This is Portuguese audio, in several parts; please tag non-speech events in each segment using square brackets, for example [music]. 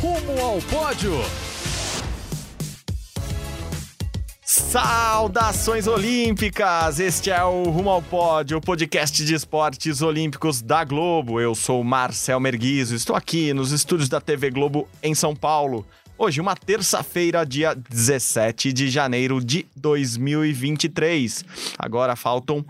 Rumo ao pódio! Saudações olímpicas! Este é o Rumo ao Pódio, o podcast de esportes olímpicos da Globo. Eu sou Marcel Merguizo, estou aqui nos estúdios da TV Globo em São Paulo. Hoje, uma terça-feira, dia 17 de janeiro de 2023. Agora faltam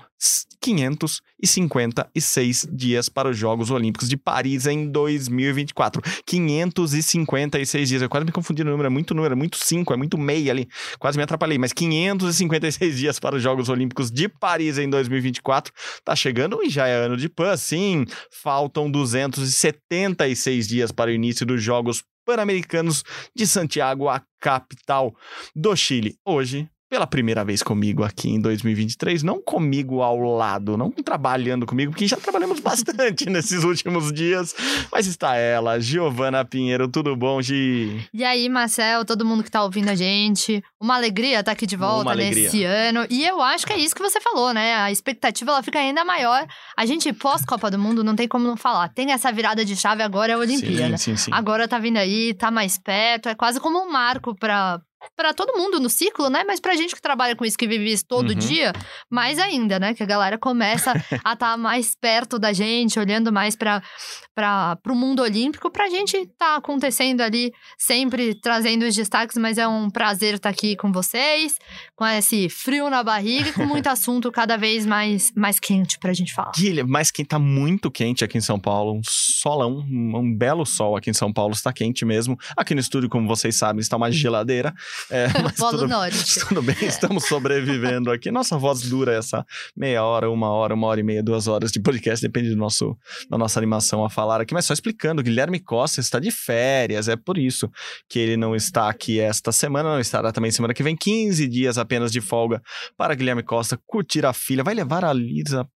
556 dias para os Jogos Olímpicos de Paris em 2024. 556 dias. Eu quase me confundi no número, é muito número, é muito 5, é muito meia ali. Quase me atrapalhei, mas 556 dias para os Jogos Olímpicos de Paris em 2024. Tá chegando e já é ano de PAN, sim. Faltam 276 dias para o início dos Jogos Pan-Americanos de Santiago, a capital do Chile. Hoje, pela primeira vez comigo aqui em 2023, não comigo ao lado, não trabalhando comigo, porque já trabalhamos [laughs] bastante nesses últimos dias, mas está ela, Giovana Pinheiro, tudo bom, Gi? E aí, Marcel, todo mundo que tá ouvindo a gente, uma alegria estar aqui de volta nesse ano, e eu acho que é isso que você falou, né, a expectativa ela fica ainda maior, a gente pós-Copa do Mundo não tem como não falar, tem essa virada de chave agora é a Olimpíada, sim, sim, sim. agora tá vindo aí, tá mais perto, é quase como um marco para para todo mundo no ciclo, né? Mas pra gente que trabalha com isso, que vive isso todo Uhum. dia, mais ainda, né? Que a galera começa a estar [laughs] mais perto da gente, olhando mais para o mundo olímpico, pra gente tá acontecendo ali, sempre trazendo os destaques, mas é um prazer estar aqui com vocês, com esse frio na barriga e com muito [laughs] assunto cada vez mais, mais quente pra gente falar. Guilherme, mas quem tá muito quente aqui em São Paulo, um solão, um, um belo sol aqui em São Paulo, está quente mesmo. Aqui no estúdio, como vocês sabem, está uma geladeira. É, [laughs] mas Polo tudo, Norte. tudo bem, estamos sobrevivendo aqui. Nossa voz dura essa meia hora, uma hora, uma hora e meia, duas horas de podcast, depende do nosso, da nossa animação a falar aqui. Mas só explicando, Guilherme Costa está de férias, é por isso que ele não está aqui esta semana, não estará também semana que vem. 15 dias apenas de folga para Guilherme Costa curtir a filha. Vai levar a Lisa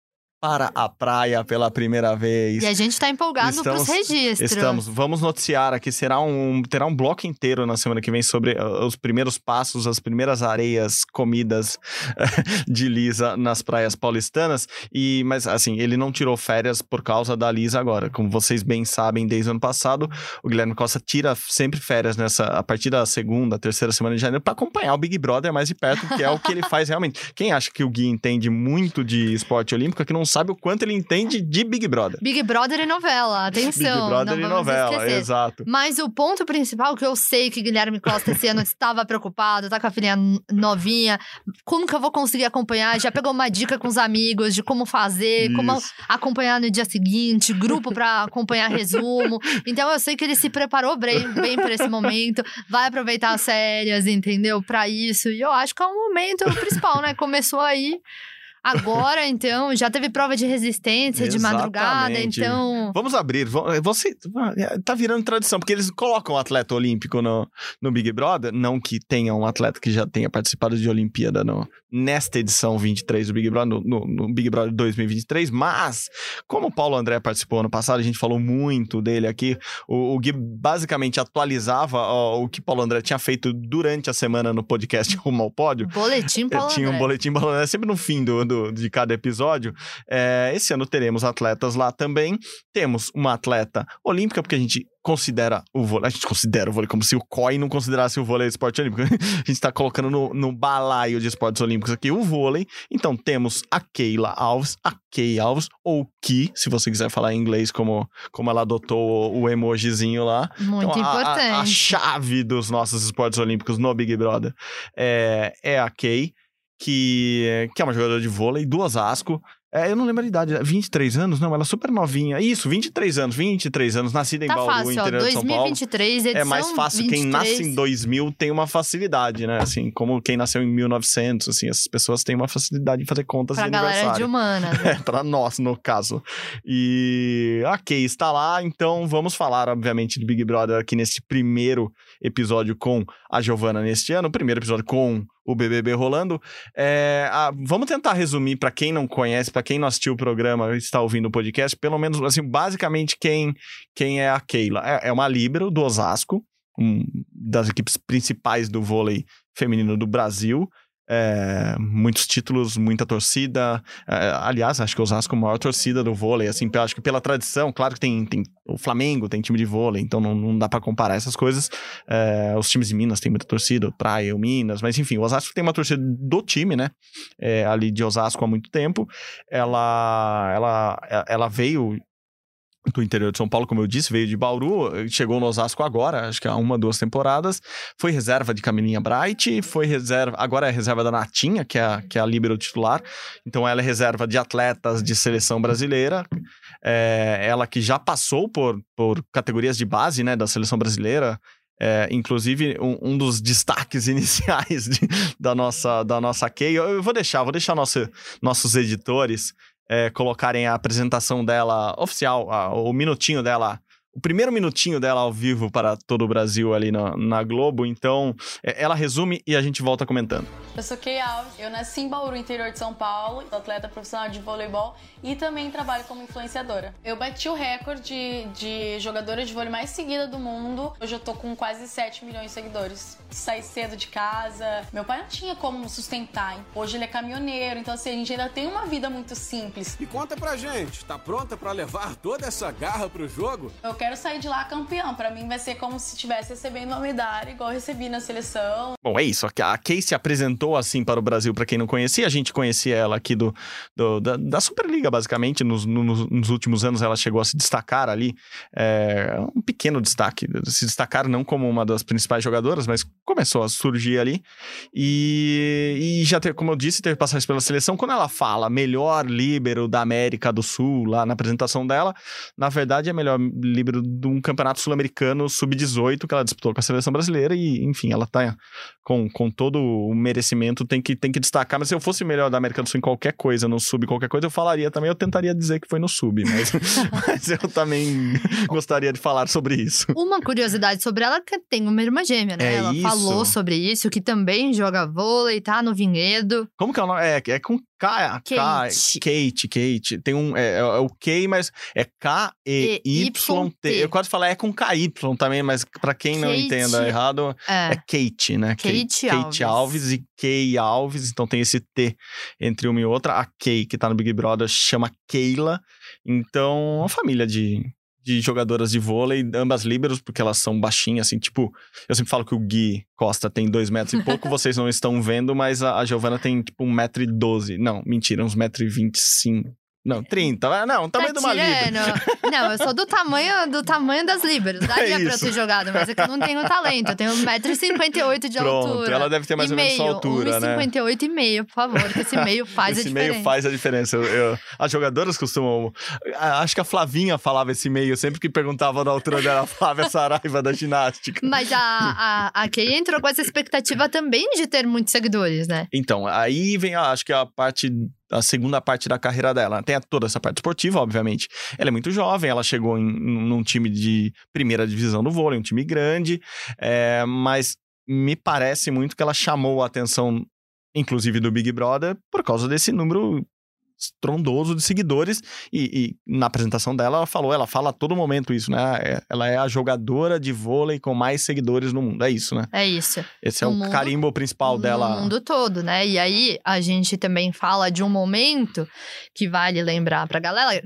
para a praia pela primeira vez. E a gente tá empolgado Estamos- pros registros. Estamos. Vamos noticiar aqui. Será um, terá um bloco inteiro na semana que vem sobre uh, os primeiros passos, as primeiras areias comidas [laughs] de Lisa nas praias paulistanas. E, mas, assim, ele não tirou férias por causa da Lisa agora. Como vocês bem sabem, desde o ano passado, o Guilherme Costa tira sempre férias nessa, a partir da segunda, terceira semana de janeiro para acompanhar o Big Brother mais de perto, que é o que ele faz realmente. Quem acha que o Gui entende muito de esporte olímpico é que não sabe o quanto ele entende de Big Brother. Big Brother e novela, atenção. Big Brother e vamos novela, esquecer. exato. Mas o ponto principal que eu sei que Guilherme Costa esse ano estava preocupado, tá com a filhinha novinha, como que eu vou conseguir acompanhar? Já pegou uma dica com os amigos de como fazer, como Isso. acompanhar no dia seguinte, grupo pra acompanhar resumo. Então eu sei que ele se preparou bem, bem para esse momento, vai aproveitar as férias, entendeu? Pra isso. E eu acho que é um momento principal, né? Começou aí agora, então, já teve prova de resistência de madrugada, então Vamos abrir. va- Você tá virando tradição, porque eles colocam o atleta olímpico no, no Big Brother. Não que tenha um atleta que já tenha participado de Olimpíada no, nesta edição 23 do Big Brother, no, no- Big Brother 2023, mas como o Paulo André participou ano passado, a gente falou muito dele aqui. O, o Gui basicamente atualizava ó, o que o Paulo André tinha feito durante a semana no podcast [laughs] Rumo ao Pódio. boletim Eu Paulo tinha um boletim Paulo André sempre no fim do, do- de cada episódio. É, esse ano teremos atletas lá também. Temos uma atleta olímpica, porque a gente considera o vôlei. A gente considera o vôlei como se o COI não considerasse o vôlei esporte olímpico. [laughs] A gente está colocando no, no balaio de esportes olímpicos aqui o vôlei. Então temos a Keila Alves, a Kay Alves, ou Ki, se você quiser falar em inglês, como, como ela adotou o emojizinho lá. Muito Então, a- a- A, importante. chave dos nossos esportes olímpicos no Big Brother é, é a Kay, que, que é uma jogadora de vôlei do Osasco. É, eu não lembro a idade. 23 anos? Não, ela é super novinha. Isso, 23 anos. 23 anos, nascida em Tá Bauru, fácil, ó. interior de São Paulo. 2023, edição É mais fácil. 23. Quem nasce em 2000 tem uma facilidade, né? Assim, como quem nasceu em 1900, assim, essas pessoas têm uma facilidade em fazer contas Pra de galera de aniversário. humanas. né? [laughs] É, pra nós, no caso. E Kay está lá, então vamos falar, obviamente, de Big Brother aqui nesse primeiro episódio com a Giovana neste ano, primeiro episódio com o BBB rolando. É, a- vamos tentar resumir para quem não conhece, para quem não assistiu o programa e está ouvindo o podcast, pelo menos, assim, basicamente quem, quem é a Keila. É, é uma líbero do Osasco, um das equipes principais do vôlei feminino do Brasil. É, muitos títulos, muita torcida. É, aliás, acho que o Osasco é a maior torcida do vôlei, assim, acho que pela tradição, claro que tem, tem o Flamengo, tem time de vôlei, então não, não dá pra comparar essas coisas. É, os times de Minas têm muita torcida, o Praia, o Minas, mas enfim, o Osasco tem uma torcida do time, né? Ali de Osasco há muito tempo. Ela, ela, ela veio do interior de São Paulo, como eu disse, veio de Bauru, chegou no Osasco agora, acho que há uma, duas temporadas, foi reserva de Camilinha Bright, foi reserva, agora é reserva da Natinha, que é a, que é a líbero titular, então ela é reserva de atletas de seleção brasileira, é, ela que já passou por, por categorias de base, né, da seleção brasileira, é, inclusive, um, um dos destaques [laughs] iniciais de- da nossa da nossa Kay, eu, eu vou deixar, vou deixar nosso, nossos editores é, colocarem a apresentação dela oficial, a- o minutinho dela, o primeiro minutinho dela ao vivo para todo o Brasil ali na, na Globo. Então, é, ela resume e a gente volta comentando. Eu sou Kay Alves, eu nasci em Bauru, interior de São Paulo, sou atleta profissional de voleibol e também trabalho como influenciadora. Eu bati o recorde de jogadora de vôlei mais seguida do mundo. Hoje eu tô com quase 7 milhões de seguidores. Saí cedo de casa. Meu pai não tinha como sustentar. hein? Hoje ele é caminhoneiro, então assim, a gente ainda tem uma vida muito simples. E conta pra gente, tá pronta pra levar toda essa garra pro jogo? Eu quero sair de lá campeão. Pra mim vai ser como se estivesse recebendo uma medalha, igual recebi na seleção. Bom, é isso. A Kay se apresentou assim para o Brasil, para quem não conhecia. A gente conhecia ela aqui do, do- da, da Superliga, basicamente. Nos, nos- nos últimos anos ela chegou a se destacar ali. É, um pequeno destaque. Se destacar não como uma das principais jogadoras, mas começou a surgir ali. E, e já teve, como eu disse, teve passagem pela seleção. Quando ela fala melhor líbero da América do Sul, lá na apresentação dela, na verdade é melhor líbero de um campeonato sul-americano sub-18 que ela disputou com a seleção brasileira. E, enfim, ela tá com, com todo o merecimento, tem que, tem que destacar. Mas se eu fosse melhor da América do Sul em qualquer coisa, no sub, qualquer coisa, eu falaria também. Eu tentaria dizer que foi no sub, mas, [laughs] mas eu também gostaria de falar sobre isso. Uma curiosidade sobre ela é que tem uma irmã gêmea, né? É ela isso. falou sobre isso, que também joga vôlei, tá no vinhedo. Como que é o nome? É, é com K. K Kate. Kate, Kate. Tem um. É, é o K, mas é K-E-Y-T. E-Y-T. Eu quase falei é com KY também, mas pra quem não Kate. entenda errado, É. É Kate, né? Kate Kate Alves. Alves e Kay Alves, então tem esse T entre uma e outra. A Kay, que tá no Big Brother, chama Keila. Então, uma família de, de jogadoras de vôlei, ambas líberos, porque elas são baixinhas, assim, tipo... Eu sempre falo que o Gui Costa tem dois metros e pouco, [laughs] vocês não estão vendo, mas a, a Giovana tem, tipo, um metro e doze. Não, mentira, uns metro e vinte e cinco. Não, 30. Não, o tamanho tá de uma tirando. Não, eu sou do tamanho, do tamanho das líberos. [laughs] Daria pra eu ter jogado, mas é que eu não tenho talento. Eu tenho 1,58m de Pronto, altura. ela deve ter mais e ou menos meio, sua altura, né? 1,58 e meio, por favor, que esse meio faz esse a meio diferença. faz a diferença. Eu- eu- as jogadoras costumam. Acho que a Flavinha falava esse meio, sempre que perguntava da altura dela, a Flávia Saraiva da ginástica. Mas a, a, a Kay entrou com essa expectativa também de ter muitos seguidores, né? Então, aí vem, a- acho que a parte. A segunda parte da carreira dela. Tem a- toda essa parte esportiva, obviamente. Ela é muito jovem, ela chegou em, num time de primeira divisão do vôlei, um time grande, é, mas me parece muito que ela chamou a atenção, inclusive do Big Brother, por causa desse número estrondoso de seguidores e, e na apresentação dela ela falou, ela fala a todo momento isso, né? É- Ela é a jogadora de vôlei com mais seguidores no mundo, é isso, né? É isso. Esse é No o mundo- carimbo principal dela. No mundo todo, né? E aí, a gente também fala de um momento que vale lembrar pra galera,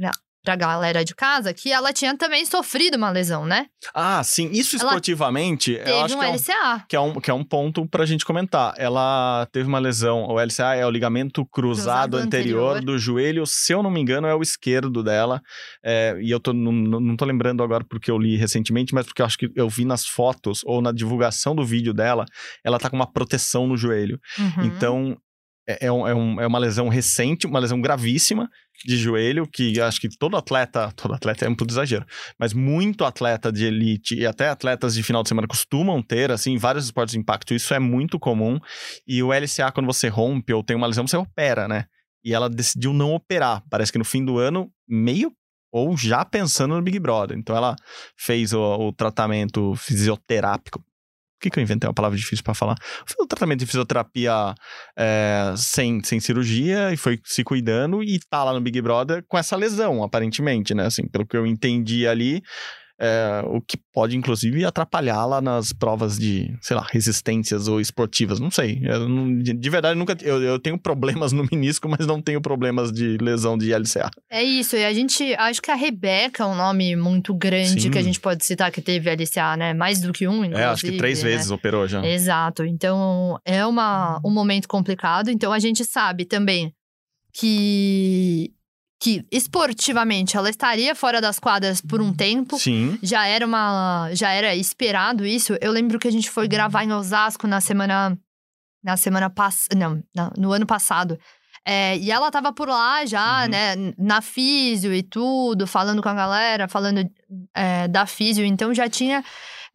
pra galera de casa, que ela tinha também sofrido uma lesão, né? Ah, sim. Isso Ela esportivamente, eu acho um que é um, LCA. que, é um, que é um ponto pra gente comentar. Ela teve uma lesão, o LCA é o ligamento cruzado, Cruzado anterior, anterior. do joelho, se eu não me engano, é o esquerdo dela. É, e eu tô, não, não não tô lembrando agora porque eu li recentemente, mas porque eu acho que eu vi nas fotos ou na divulgação do vídeo dela, ela tá com uma proteção no joelho. Uhum. Então, é, é, um- é um- é uma lesão recente, uma lesão gravíssima de joelho, que acho que todo atleta, todo atleta é um puto exagero, mas muito atleta de elite e até atletas de final de semana costumam ter, assim, vários esportes de impacto, isso é muito comum. E o LCA, quando você rompe ou tem uma lesão, você opera, né? E ela decidiu não operar. Parece que no fim do ano, meio ou já pensando no Big Brother. Então ela fez o, o tratamento fisioterápico. Que, que eu inventei uma palavra difícil pra falar? Fez o tratamento de fisioterapia é, sem, sem cirurgia e foi se cuidando e tá lá no Big Brother com essa lesão, aparentemente, né? Assim, pelo que eu entendi ali, é, o que pode, inclusive, atrapalhá-la nas provas de, sei lá, resistências ou esportivas. Não sei. Não- de, de verdade, nunca. Eu, eu tenho problemas no menisco, mas não tenho problemas de lesão de LCA. É isso, e a gente, acho que a Rebeca é um nome muito grande Sim. que a gente pode citar que teve LCA, né? Mais do que um, inclusive. É, acho que três né? vezes operou já. Exato. Então, é uma, um momento complicado. Então, a gente sabe também que, que esportivamente ela estaria fora das quadras por um tempo. Sim. Já era uma. Já era esperado isso. Eu lembro que a gente foi gravar em Osasco na semana. Na semana passada. Não, na- no ano passado. É, e ela tava por lá já, Uhum. né? Na físio e tudo, falando com a galera, falando é, da físio. Então já tinha.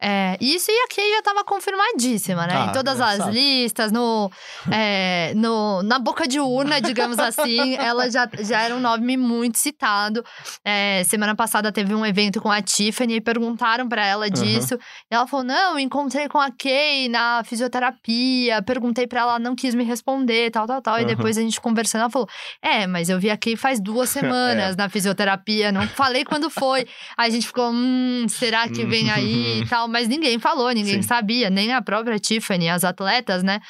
É, isso e a Kay já tava confirmadíssima, né? Ah, em todas é, as sabe. listas, no, é, no, na boca de urna, digamos assim, [laughs] ela já, já era um nome muito citado. É, semana passada teve um evento com a Tiffany e perguntaram pra ela disso. E ela falou: Não, encontrei com a Kay na fisioterapia, perguntei pra ela, não quis me responder, tal, tal, tal. E Aham. depois a gente conversando, ela falou: É, mas eu vi a Kay faz duas [laughs] semanas na fisioterapia, não falei quando foi. Aí a gente ficou: Hum, será que vem aí e [laughs] tal? Mas ninguém falou, ninguém Sim. sabia, nem a própria Tiffany, as atletas, né,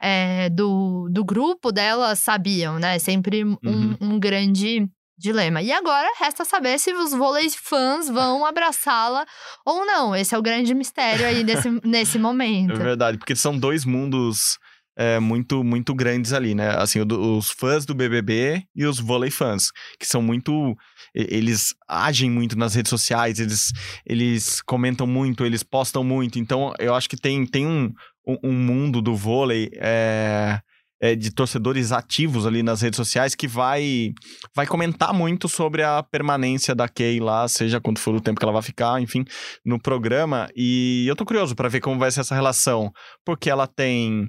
é, do, do grupo dela sabiam, né? Sempre um, Uhum. um grande dilema. E agora resta saber se os vôlei fãs vão abraçá-la ou não. Esse é o grande mistério aí nesse, [laughs] nesse É momento. verdade, porque são dois mundos é, muito, muito grandes ali, né? Assim, o os fãs do BBB e os vôlei fãs, que são muito... Eles agem muito nas redes sociais, eles, eles comentam muito, eles postam muito. Então, eu acho que tem, tem um, um, um mundo do vôlei... é, é, de torcedores ativos ali nas redes sociais que vai vai comentar muito sobre a permanência da Kay lá, seja quanto for o tempo que ela vai ficar, enfim, no programa. E eu tô curioso para ver como vai ser essa relação, porque ela tem.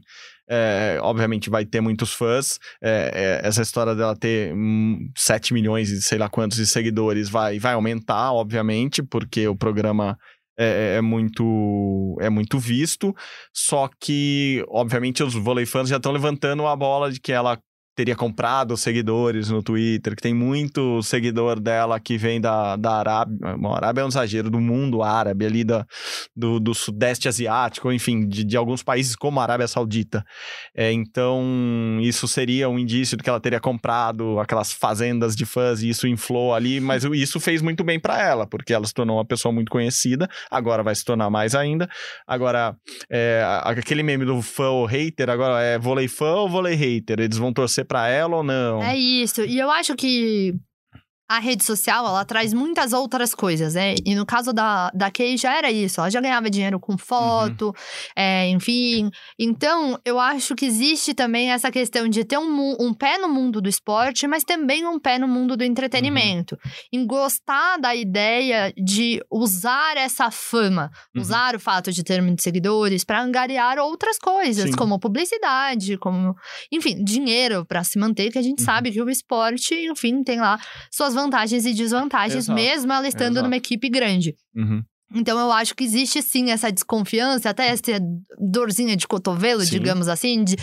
É, obviamente vai ter muitos fãs. é, é, essa história dela ter hum, 7 milhões e sei lá quantos de seguidores vai, vai aumentar, obviamente, porque o programa é, é muito é muito visto. Só que, obviamente, os vôlei fãs já estão levantando a bola de que ela teria comprado seguidores no Twitter, que tem muito seguidor dela que vem da, da Arábia. Bom, Arábia é um exagero, do mundo árabe, ali da, do, do Sudeste Asiático, enfim, de, de alguns países como a Arábia Saudita. É, então, isso seria um indício de que ela teria comprado aquelas fazendas de fãs e isso inflou ali, mas isso fez muito bem para ela, porque ela se tornou uma pessoa muito conhecida, agora vai se tornar mais ainda. Agora, é, aquele meme do fã ou hater, agora é vôlei fã ou vôlei hater? Eles vão torcer pra ela ou não? É isso. E eu acho que a rede social, ela traz muitas outras coisas, né? E no caso da, da Kay já era isso. Ela já ganhava dinheiro com foto, é, enfim. Então, eu acho que existe também essa questão de ter um, um pé no mundo do esporte, mas também um pé no mundo do entretenimento. Em gostar da ideia de usar essa fama, Uhum. usar o fato de ter muitos seguidores para angariar outras coisas, Sim. como publicidade, como enfim, dinheiro para se manter, que a gente Uhum. sabe que o esporte, enfim, tem lá suas vantagens e desvantagens, Exato, mesmo ela estando exato. numa equipe grande. Uhum. Então eu acho que existe sim essa desconfiança, até essa dorzinha de cotovelo, Sim. digamos assim, de,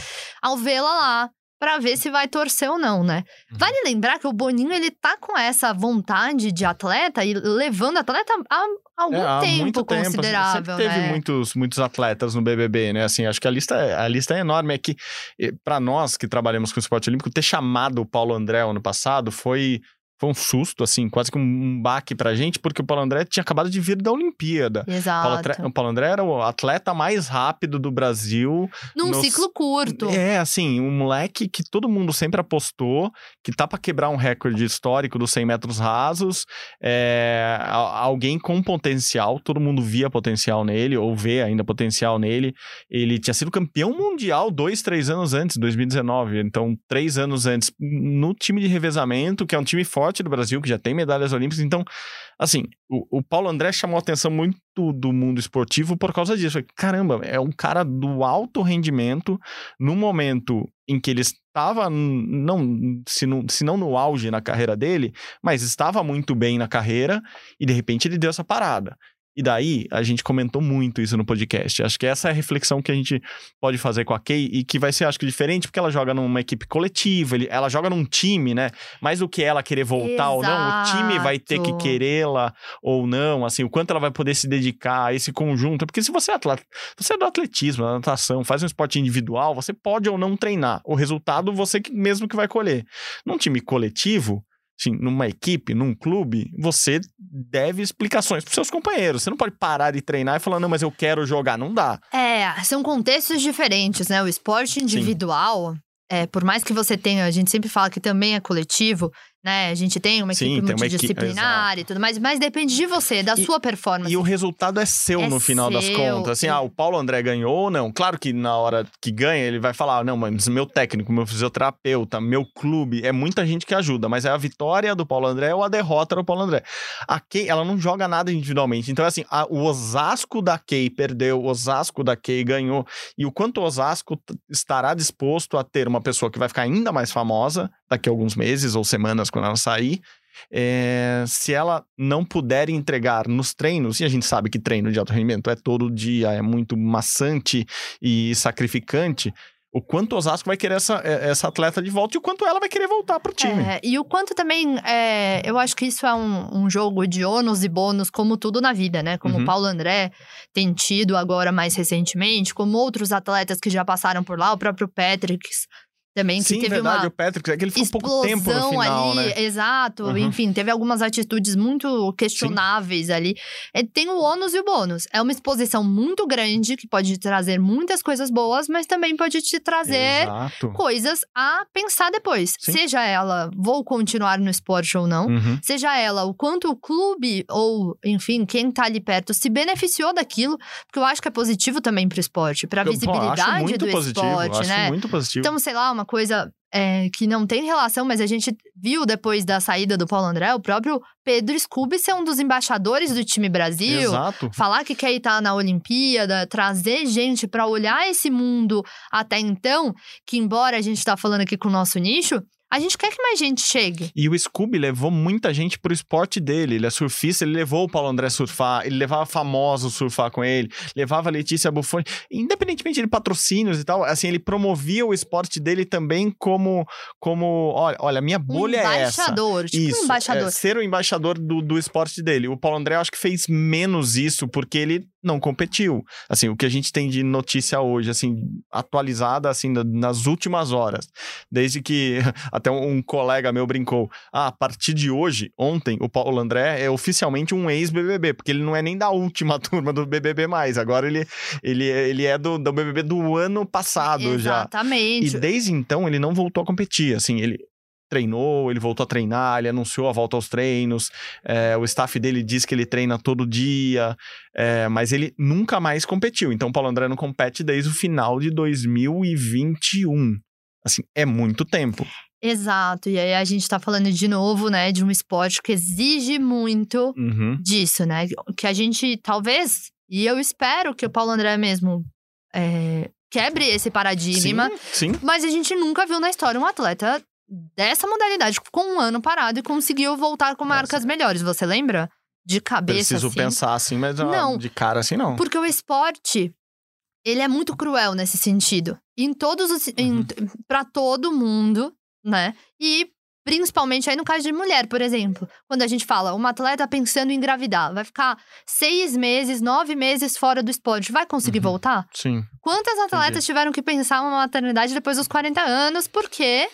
ao vê-la lá. Pra ver se vai torcer ou não, né? Uhum. Vale lembrar que o Boninho, ele tá com essa vontade de atleta e levando atleta há algum É, há tempo muito tempo. assim, considerável, Sempre teve né? muitos, muitos atletas no BBB, né? Assim, acho que a lista, é- a lista é enorme. É que, para nós que trabalhamos com esporte olímpico, ter chamado o Paulo André ano passado foi foi um susto, assim, quase que um baque pra gente, porque o Paulo André tinha acabado de vir da Olimpíada. O Paulo, André, Exato. o Paulo André era o atleta mais rápido do Brasil. Num nos- ciclo curto. É, assim, um moleque que todo mundo sempre apostou, que tá pra quebrar um recorde histórico dos 100 metros rasos. É, alguém com potencial, todo mundo via potencial nele, ou vê ainda potencial nele. Ele tinha sido campeão mundial dois, três anos antes, 2019. Então, três anos antes, no time de revezamento, que é um time forte do Brasil, que já tem medalhas olímpicas. Então, assim, o, o Paulo André chamou a atenção muito do mundo esportivo por causa disso. Caramba, é um cara do alto rendimento, no momento em que ele estava, não, se, não, se não no auge na carreira dele, mas estava muito bem na carreira, e de repente ele deu essa parada. E daí, a gente comentou muito isso no podcast. Acho que essa é a reflexão que a gente pode fazer com a Kay e que vai ser, acho que, diferente, porque ela joga numa equipe coletiva, ele- ela joga num time, né? Mais do que ela querer voltar ou não, o time vai ter que Exato. querê-la ou não, assim, o quanto ela vai poder se dedicar a esse conjunto. Porque se você é atleta, você é do atletismo, da natação, faz um esporte individual, você pode ou não treinar. O resultado você mesmo que vai colher. Num time coletivo, assim, numa equipe, num clube, você deve explicações pros seus companheiros. Você não pode parar de treinar e falar, não, mas eu quero jogar. Não dá. É, são contextos diferentes, né? O esporte individual, é, por mais que você tenha, a gente sempre fala que também é coletivo, né? A gente tem uma Sim, equipe tem uma equipe, multidisciplinar e tudo mais, mas depende de você, da E- sua performance. E o resultado é seu É no final das seu. contas. Assim, ah, o Paulo André ganhou ou não? Claro que na hora que ganha, ele vai falar: "Ah, não, mas meu técnico, meu fisioterapeuta, meu clube, é muita gente que ajuda, mas é a vitória do Paulo André ou a derrota do Paulo André. A Kay, ela não joga nada individualmente. Então, assim, a- o Osasco da Kay perdeu, o Osasco da Kay ganhou. E o quanto o Osasco estará disposto a ter uma pessoa que vai ficar ainda mais famosa daqui a alguns meses ou semanas quando ela sair. É, se ela não puder entregar nos treinos, e a gente sabe que treino de alto rendimento é todo dia, é muito maçante e sacrificante, o quanto o Osasco vai querer essa, é, essa atleta de volta e o quanto ela vai querer voltar pro time. É, e o quanto também, é, eu acho que isso é um, um jogo de ônus e bônus, como tudo na vida, né? Como Uhum. o Paulo André tem tido agora mais recentemente, como outros atletas que já passaram por lá, o próprio Patrick também, que Sim, teve verdade, uma o Patrick, é que ele ficou pouco tempo no final, ali, né? exato. Uhum. Enfim, teve algumas atitudes muito questionáveis ali. É, tem o ônus e o bônus. É uma exposição muito grande que pode te trazer muitas coisas boas, mas também pode te trazer Exato. coisas a pensar depois. Sim. Seja ela, vou continuar no esporte ou não. Uhum. Seja ela, o quanto o clube ou, enfim, quem tá ali perto se beneficiou daquilo, porque eu acho que é positivo também pro esporte, pra Eu, pô, visibilidade muito do positivo, esporte, né? muito positivo. Então, sei lá, uma coisa é, que não tem relação, mas a gente viu depois da saída do Paulo André, o próprio Pedro Scooby ser um dos embaixadores do time Brasil. Exato. Falar que quer estar na Olimpíada, trazer gente pra olhar esse mundo até então, que embora a gente tá falando aqui com o nosso nicho, a gente quer que mais gente chegue. E o Scooby levou muita gente pro esporte dele. Ele é surfista, ele levou o Paulo André surfar, ele levava famosos surfar com ele, levava a Letícia Buffoni. Independentemente de patrocínios e tal, assim, ele promovia o esporte dele também como, como olha, olha, minha Um bolha é essa. embaixador, tipo Isso, um embaixador. é, ser o embaixador do, do esporte dele. O Paulo André, eu acho que fez menos isso porque ele não competiu. Assim, o que a gente tem de notícia hoje, assim, atualizada, assim, na- nas últimas horas. Desde que [laughs] até um, colega meu brincou, ah, a partir de hoje, ontem, o Paulo André é oficialmente um ex-BBB, porque ele não é nem da última [laughs] turma do BBB mais. Agora ele, ele, ele é do, do BBB do ano passado já. Exatamente. E desde então ele não voltou a competir. Assim, ele treinou, ele voltou a treinar, ele anunciou a volta aos treinos. é, o staff dele diz que ele treina todo dia, é, mas ele nunca mais competiu. Então, o Paulo André não compete desde o final de 2021. Assim, é muito tempo. Exato. E aí a gente tá falando de novo, né, de um esporte que exige muito Uhum. disso, né? Que a gente talvez, e eu espero que o Paulo André mesmo é, quebre esse paradigma, Sim, sim. mas a gente nunca viu na história um atleta dessa modalidade ficou um ano parado e conseguiu voltar com marcas melhores. Você lembra? De cabeça, Preciso assim. pensar assim, mas Não. de cara assim não. Porque o esporte, ele é muito cruel nesse sentido. Em todos os. Uhum. para todo mundo, né? E principalmente aí no caso de mulher, por exemplo. Quando a gente fala, uma atleta pensando em engravidar, vai ficar seis meses, nove meses fora do esporte, vai conseguir Uhum. voltar? Sim. Quantas atletas tiveram que pensar uma maternidade depois dos 40 anos, porque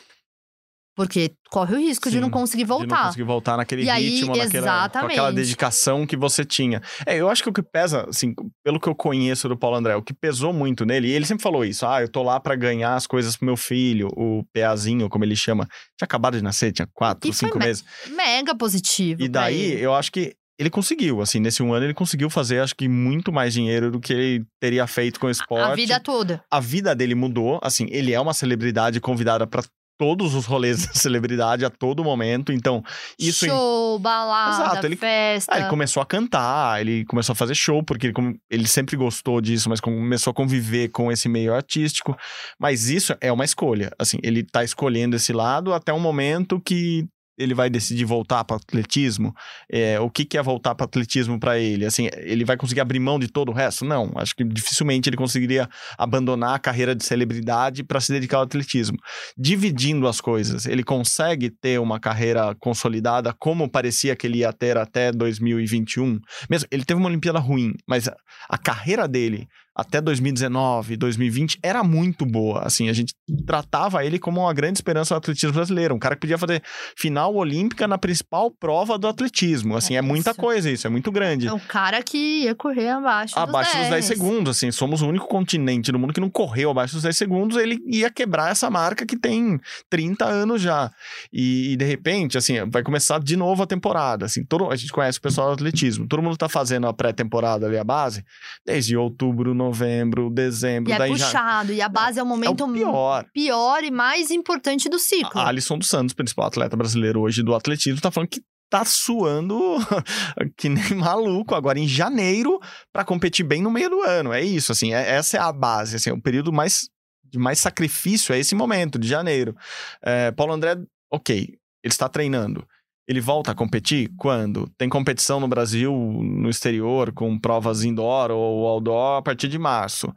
Porque corre o risco de Sim, não conseguir De não voltar. conseguir voltar naquele E aí, ritmo, naquela, com aquela exatamente. dedicação que você tinha. É, eu acho que o que pesa, assim, pelo que eu conheço do Paulo André, o que pesou muito nele, e ele sempre falou isso, ah, eu tô lá pra ganhar as coisas pro meu filho, o Peazinho, como ele chama, tinha acabado de nascer, tinha quatro, E cinco me- meses. Mega positivo. E daí, ele. eu acho que ele conseguiu, assim, nesse um ano ele conseguiu fazer, acho que muito mais dinheiro do que ele teria feito com o esporte. A vida toda. A vida dele mudou, assim, ele é uma celebridade convidada pra todos os rolês [laughs] da celebridade a todo momento, então isso em- Show, balada, Exato, ele- festa. ah, ele começou a cantar, ele começou a fazer show, porque ele, ele sempre gostou disso, mas começou a conviver com esse meio artístico. Mas isso é uma escolha. Assim, ele tá escolhendo esse lado até um momento que ele vai decidir voltar para atletismo. É, o que, que é voltar para atletismo para ele? Assim, ele vai conseguir abrir mão de todo o resto? Não. Acho que dificilmente ele conseguiria abandonar a carreira de celebridade para se dedicar ao atletismo. Dividindo as coisas, ele consegue ter uma carreira consolidada como parecia que ele ia ter até 2021. Mesmo, ele teve uma Olimpíada ruim, mas a, a carreira dele até 2019, 2020 era muito boa. Assim, a gente tratava ele como uma grande esperança do atletismo brasileiro, um cara que podia fazer final olímpica na principal prova do atletismo. Assim, é, É muita isso. coisa isso, é muito grande. É um cara que ia correr abaixo, Abaixo dos dos 10 segundos, assim, somos o único continente no mundo que não correu abaixo dos 10 segundos, ele ia quebrar essa marca que tem 30 anos já. E, e, de repente, assim, vai começar de novo a temporada, assim, todo, a gente conhece o pessoal do atletismo, todo mundo tá fazendo a pré-temporada ali, a base, desde outubro, novembro, dezembro, E é daí já... puxado. E a base é o É momento o pior. pior e mais importante do ciclo. A Alisson dos Santos, principal atleta brasileiro hoje do atletismo, tá falando que tá suando [laughs] que nem maluco agora em janeiro para competir bem no meio do ano. É isso, assim, é- essa é a base, assim, é o período mais de mais sacrifício é esse momento de janeiro. É, Paulo André, ok, ele está treinando. Ele volta a competir quando? Tem competição no Brasil, no exterior, com provas indoor ou outdoor a partir de março.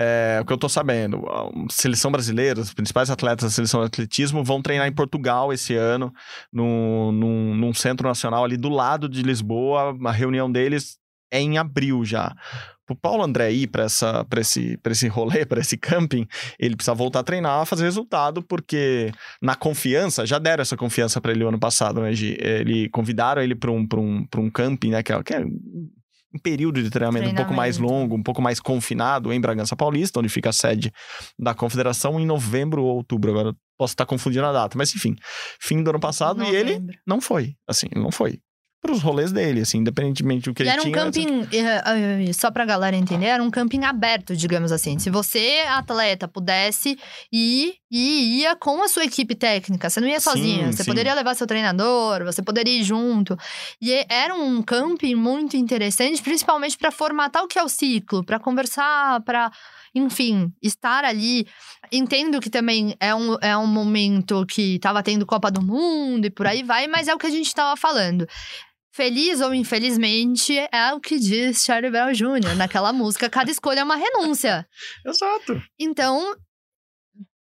É, o que eu tô sabendo, a seleção brasileira, os principais atletas da seleção de atletismo vão treinar em Portugal esse ano, num, num, num centro nacional ali do lado de Lisboa. A reunião deles é em abril já. O Paulo André ir para esse, pra esse rolê, [laughs] para esse camping, ele precisa voltar a treinar, fazer resultado, porque na confiança, já deram essa confiança para ele o ano passado, né, Gi? Ele convidaram ele para um, pra um, pra um camping, né, que é, que é um período de treinamento, um pouco mais Treinamento. longo, um pouco mais confinado em Bragança Paulista, onde fica a sede da confederação em novembro ou outubro. Agora posso estar confundindo a data, mas enfim, fim do ano passado e ele Novembro. não foi, assim, ele não foi. Para os rolês dele, assim, independentemente do que E ele era um tinha. camping, eh, eh, só pra galera entender, era um camping aberto, digamos assim. Se você, atleta, pudesse ir e ia com a sua equipe técnica, você não ia Sim, sozinha. Você sim. poderia levar seu treinador, você poderia ir junto. E e- era um camping muito interessante, principalmente pra formatar o que é o ciclo, pra conversar, pra enfim, estar ali. Entendo que também é um, é um momento que tava tendo Copa do Mundo e por aí vai, mas é o que a gente tava falando. Feliz ou infelizmente, é o que diz Charlie Brown Jr. naquela música. Cada escolha é uma renúncia. [laughs] Exato. Então,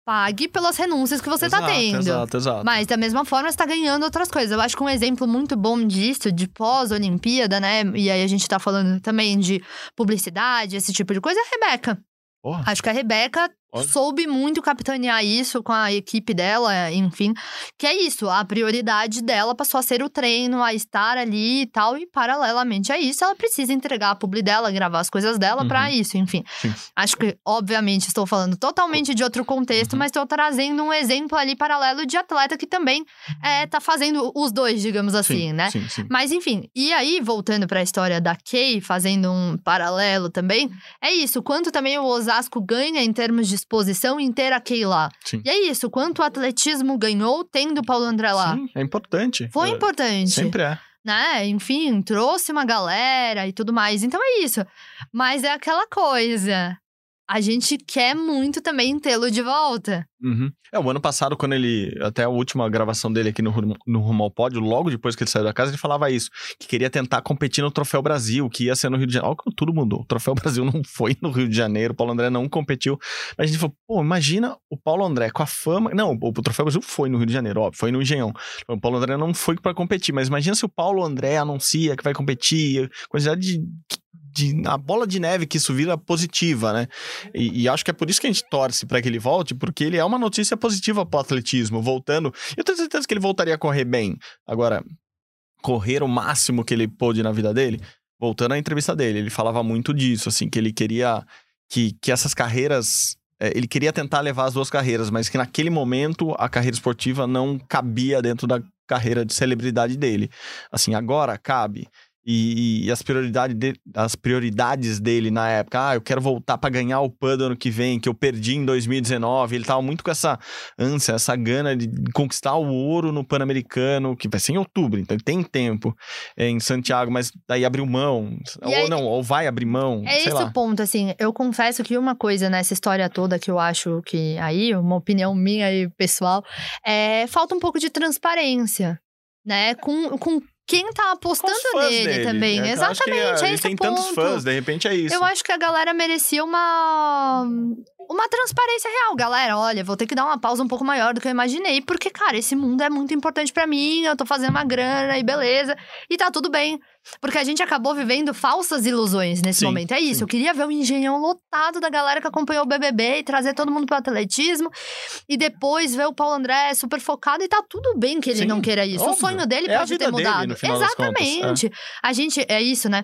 pague pelas renúncias que você tá Exato, tendo. Exato, exato. Mas da mesma forma, você tá ganhando outras coisas. Eu acho que um exemplo muito bom disso, de pós-Olimpíada, né? E aí a gente tá falando também de publicidade, esse tipo de coisa, é a Rebeca. Porra. Acho que a Rebeca Olha. soube muito capitanear isso com a equipe dela, enfim. Que é isso, a prioridade dela passou a ser o treino, a estar ali e tal. E paralelamente a isso, ela precisa entregar a publi dela, gravar as coisas dela pra Uhum. isso, enfim. Sim. Acho que, obviamente, estou falando totalmente de outro contexto, Uhum. mas estou trazendo um exemplo ali paralelo de atleta que também é, tá fazendo os dois, digamos assim, sim, né? Sim, sim. Mas enfim, e aí, voltando pra história da Kay, fazendo um paralelo também, é isso, quanto também o Osasco ganha em termos de exposição em ter a Kay lá. Sim. E é isso, quanto o atletismo ganhou tendo o Paulo André lá. Sim, é importante. Foi É, importante, Sempre é. né? Enfim, trouxe uma galera e tudo mais. Então é isso. Mas é aquela coisa. A gente quer muito também tê-lo de volta. Uhum. É, o ano passado, quando ele. Até a última gravação dele aqui no, no Rumo ao Pódio, logo depois que ele saiu da casa, ele falava isso: que queria tentar competir no Troféu Brasil, que ia ser no Rio de Janeiro. Olha como tudo mudou. O Troféu [laughs] Brasil não foi no Rio de Janeiro, o Paulo André não competiu. A gente falou: pô, imagina o Paulo André com a fama. Não, o, o Troféu Brasil foi no Rio de Janeiro, óbvio, foi no Engenhão. O Paulo André não foi pra competir, mas imagina se o Paulo André anuncia que vai competir, quantidade de de a bola de neve que isso vira positiva, né? E, e acho que é por isso que a gente torce para que ele volte, porque ele é uma notícia positiva pro atletismo, voltando. Eu tenho certeza que ele voltaria a correr bem. Agora, correr o máximo que ele pôde na vida dele, voltando à entrevista dele, ele falava muito disso, assim, que ele queria que, que essas carreiras é, ele queria tentar levar as duas carreiras, mas que naquele momento a carreira esportiva não cabia dentro da carreira de celebridade dele. Assim, agora cabe. E, e, as, prioridade de, as prioridades dele na época, ah, eu quero voltar para ganhar o PAN do ano que vem, que eu perdi em 2019. Ele tava muito com essa ânsia, essa gana de conquistar o ouro no Pan-Americano, que vai ser em outubro, então ele tem tempo é, em Santiago, mas daí abriu mão, E ou aí- não, ou vai abrir mão, É esse lá. o ponto, assim. Eu confesso que uma coisa nessa história toda que eu acho que aí, uma opinião minha e pessoal, é falta um pouco de transparência, né? Com, com quem tá apostando nele, dele. também. É Exatamente, é esse tem o tantos ponto. fãs, de repente é isso. Eu acho que a galera merecia uma uma transparência real, galera. Olha, vou ter que dar uma pausa um pouco maior do que eu imaginei, porque cara, esse mundo é muito importante pra mim, eu tô fazendo uma grana e beleza, e tá tudo bem. Porque a gente acabou vivendo falsas ilusões nesse Sim, momento. É isso, sim. eu queria ver o engenhão lotado da galera que acompanhou o BBB e trazer todo mundo pro atletismo e depois ver o Paulo André super focado e tá tudo bem que ele Sim, não queira isso. óbvio. O sonho dele É pode ter dele, mudado. das contas, é. Exatamente. A gente é isso, né?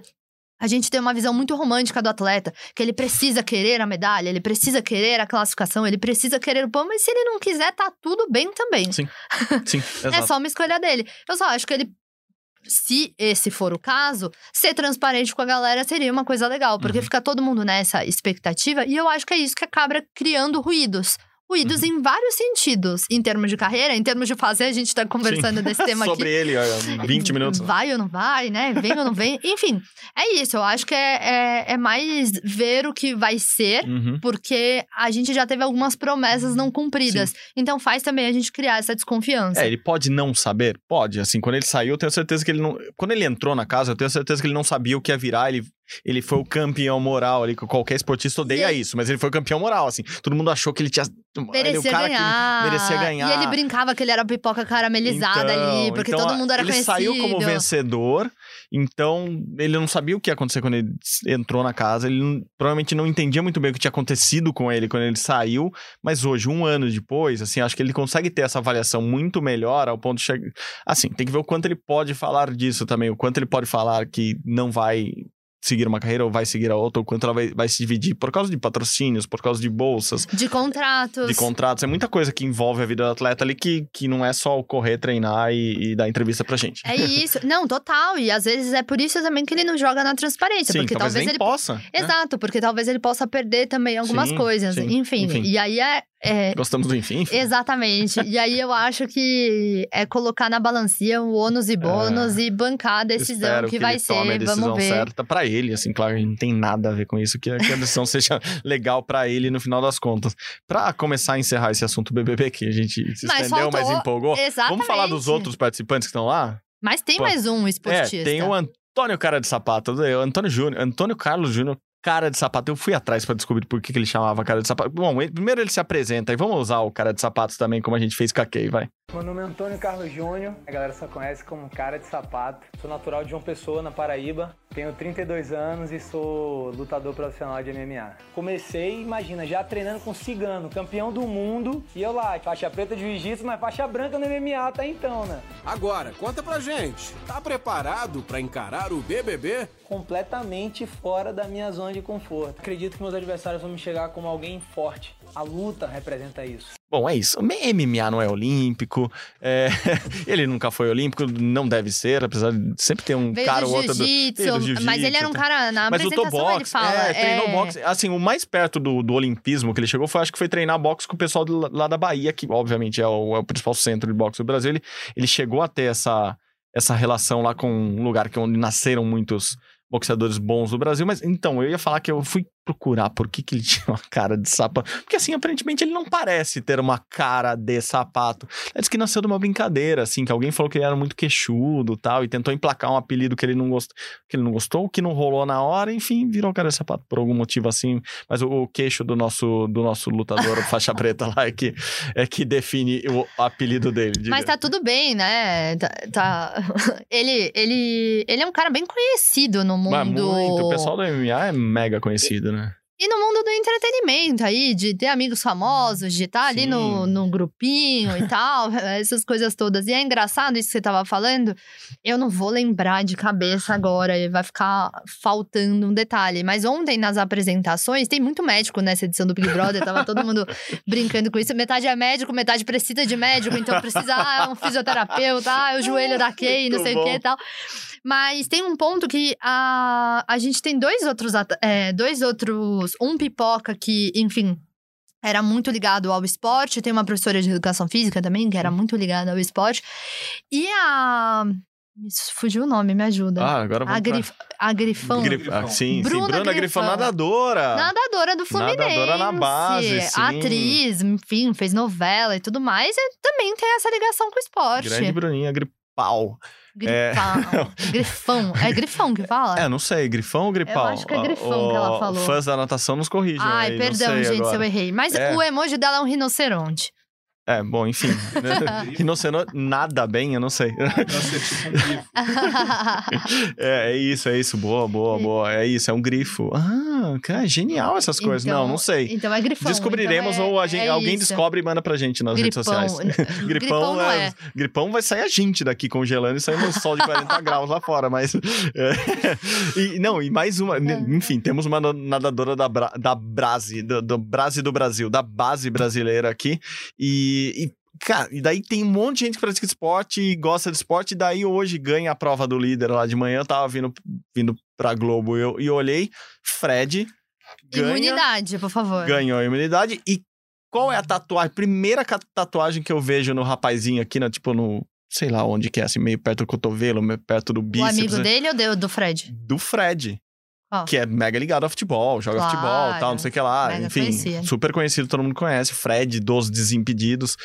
A gente tem uma visão muito romântica do atleta, que ele precisa querer a medalha, ele precisa querer a classificação, ele precisa querer o pão, mas se ele não quiser, tá tudo bem também. Sim, [laughs] Sim, É só uma escolha dele. Eu só acho que ele, se esse for o caso, ser transparente com a galera seria uma coisa legal, porque Uhum. fica todo mundo nessa expectativa, e eu acho que é isso que acaba criando ruídos. Ruídos Uhum. em vários sentidos, em termos de carreira, em termos de fazer, a gente tá conversando desse [laughs] tema aqui. Sobre ele, ó, 20 minutos. Vai ou não vai, né? Vem ou não vem. [laughs] Enfim, é isso. Eu acho que é, é, é mais ver o que vai ser, Uhum. porque a gente já teve algumas promessas não cumpridas. Então faz também a gente criar essa desconfiança. É, ele pode não saber? Pode. Assim, quando ele saiu, eu tenho certeza que ele não. Quando ele entrou na casa, eu tenho certeza que ele não sabia o que ia virar. Ele, ele foi o campeão moral ali, que qualquer esportista odeia isso, mas ele foi o campeão moral, assim. Todo mundo achou que ele tinha. ele, Merecia o cara ganhar. que merecia ganhar. E ele brincava que ele era pipoca caramelizada Então, ali, porque então, todo mundo era ele conhecido. saiu como vencedor, então ele não sabia o que ia acontecer quando ele entrou na casa. Ele não- provavelmente não entendia muito bem o que tinha acontecido com ele quando ele saiu, mas hoje, um ano depois, assim, acho que ele consegue ter essa avaliação muito melhor ao ponto de chegar. Assim, tem que ver o quanto ele pode falar disso também, o quanto ele pode falar que não vai seguir uma carreira ou vai seguir a outra, o quanto ela vai, vai se dividir por causa de patrocínios, por causa de bolsas, De contratos. de contratos. É muita coisa que envolve a vida do atleta ali que, que não é só o correr, treinar e, e dar entrevista pra gente. É isso. Não, total. E às vezes é por isso também que ele não joga na transparência. Sim, porque talvez, talvez ele possa. né? Exato, porque talvez ele possa perder também algumas Sim, coisas. sim, enfim, enfim. E aí é. É- Gostamos do enfim. enfim. Exatamente. e aí eu acho que é colocar na balancia o ônus e bônus e bancar a decisão É. Espero que, vai ele tome a ser. decisão Vamos ver. certa pra ele, assim, claro, não tem nada a ver com isso, que, a- que a decisão [laughs] seja legal pra ele no final das contas. Pra começar a encerrar esse assunto BBB que a gente se Mas estendeu, mas faltou- empolgou, Exatamente. vamos falar dos outros participantes que estão lá? Mas tem Pô, mais um esportista. É, tem o Antônio Cara de Sapato, o Antônio Júnior, Antônio Carlos Júnior, Cara de Sapato. Eu fui atrás pra descobrir por que, que ele chamava Cara de Sapato. Bom, ele- primeiro ele se apresenta e vamos usar o Cara de Sapatos também, como a gente fez com a Kay, vai. Meu nome é Antônio Carlos Júnior, a galera só conhece como cara de sapato. Sou natural de João Pessoa, na Paraíba. Tenho 32 anos e sou lutador profissional de MMA. Comecei, imagina, já treinando com Cigano, campeão do mundo. E eu lá, faixa preta de jiu-jitsu, mas faixa branca no MMA até então, né? Agora, conta pra gente. Tá preparado pra encarar o BBB? completamente fora da minha zona de conforto. Acredito que meus adversários vão me chegar como alguém forte. A luta representa isso. Bom, é isso. MMA não é olímpico. é, [laughs] Ele nunca foi olímpico, não deve ser, apesar de sempre ter um Veio cara ou outro. do- mas ele era um cara, na Mas lutou apresentação ele boxe, fala. é, treinou é, boxe. Assim, o mais perto do, do olimpismo que ele chegou foi, acho que foi treinar boxe com o pessoal do- lá da Bahia, que obviamente é o, é o principal centro de boxe do Brasil. Ele, ele chegou a ter essa, essa relação lá com um lugar que onde nasceram muitos boxeadores bons do Brasil. Mas então, eu ia falar que eu fui procurar por que, que ele [laughs] tinha uma cara de sapato. Porque, assim, aparentemente ele não parece ter uma cara de sapato. Ele disse que nasceu de uma brincadeira, assim, que alguém falou que ele era muito queixudo tal, e tentou emplacar um apelido que ele não gostou, que ele não gostou, que não rolou na hora, enfim, virou cara de sapato por algum motivo assim. Mas o, o queixo do nosso, do nosso lutador [laughs] faixa preta lá é que, é que define o apelido dele. diga. Mas tá tudo bem, né? Tá, tá- [laughs] Ele, ele, ele é um cara bem conhecido no mundo. Mas muito. O pessoal do MMA é mega conhecido, né? E no mundo do entretenimento aí, de ter amigos famosos, de estar ali no, Sim. no grupinho e tal, [laughs] essas coisas todas. E é engraçado isso que você tava falando. Eu não vou lembrar de cabeça agora, e vai ficar faltando um detalhe. Mas ontem, nas apresentações, tem muito médico nessa edição do Big Brother, tava todo mundo [laughs] brincando com isso. Metade é médico, metade precisa de médico, então precisa, ah, um fisioterapeuta, ah, é o joelho [laughs] da Kay, não sei o que bom. e tal. Mas tem um ponto que a, a gente tem dois outros, é, dois outros. Um pipoca que, enfim, era muito ligado ao esporte. Tem uma professora de educação física também, que era muito ligada ao esporte. E a. Me fugiu o nome, me ajuda. Ah, agora vamos a, grif, a Grifão. Grif... Ah, sim, Bruna sim. Bruna Grifão. Grifão nadadora. Nadadora do Fluminense. Nadadora na base, sim. Atriz, enfim, fez novela e tudo mais. E também tem essa ligação com o esporte. Grande Bruninha Gripal. Grifão. [laughs] Grifão. É grifão que fala? É, não sei, grifão ou gripal? Eu acho que é grifão que ela falou. Fãs da natação nos corrigem. Ai, aí, perdão, gente, se agora. eu errei. Mas É. o emoji dela é um rinoceronte. É, bom, enfim. [laughs] Rinoceronte nada bem, eu não sei. É tipo um [laughs] é, é isso, é isso. Boa, boa, boa. É isso, é um grifo. Ah, cara, genial essas coisas. Então- não, não sei. Então é grifão. Descobriremos então é- ou a gente- é alguém isso. descobre e manda pra gente nas redes Gripão. sociais. [laughs] Gripão não é. Gripão vai sair a gente daqui congelando e sair no sol de 40 graus lá fora, mas. é. E, não, e mais uma. Enfim, temos uma nadadora da, Bra, da Brase, do, do Brase do Brasil, da base brasileira aqui. E. e Cara, e daí tem um monte de gente que pratica esporte e gosta de esporte, e daí hoje ganha a prova do líder lá de manhã. Eu tava vindo, vindo pra Globo e eu, e olhei, Fred ganha Imunidade, por favor. ganhou a imunidade. E qual é a tatuagem? Primeira tatuagem que eu vejo no rapazinho aqui, né? Tipo no. Sei lá onde que é, assim, meio perto do cotovelo, meio perto do O bíceps. amigo né? dele ou do Fred? Do Fred. Que é mega ligado ao futebol, joga Claro. futebol tal, não sei o que lá. Mega Enfim, conhecido. super conhecido, todo mundo conhece. Fred dos Desimpedidos.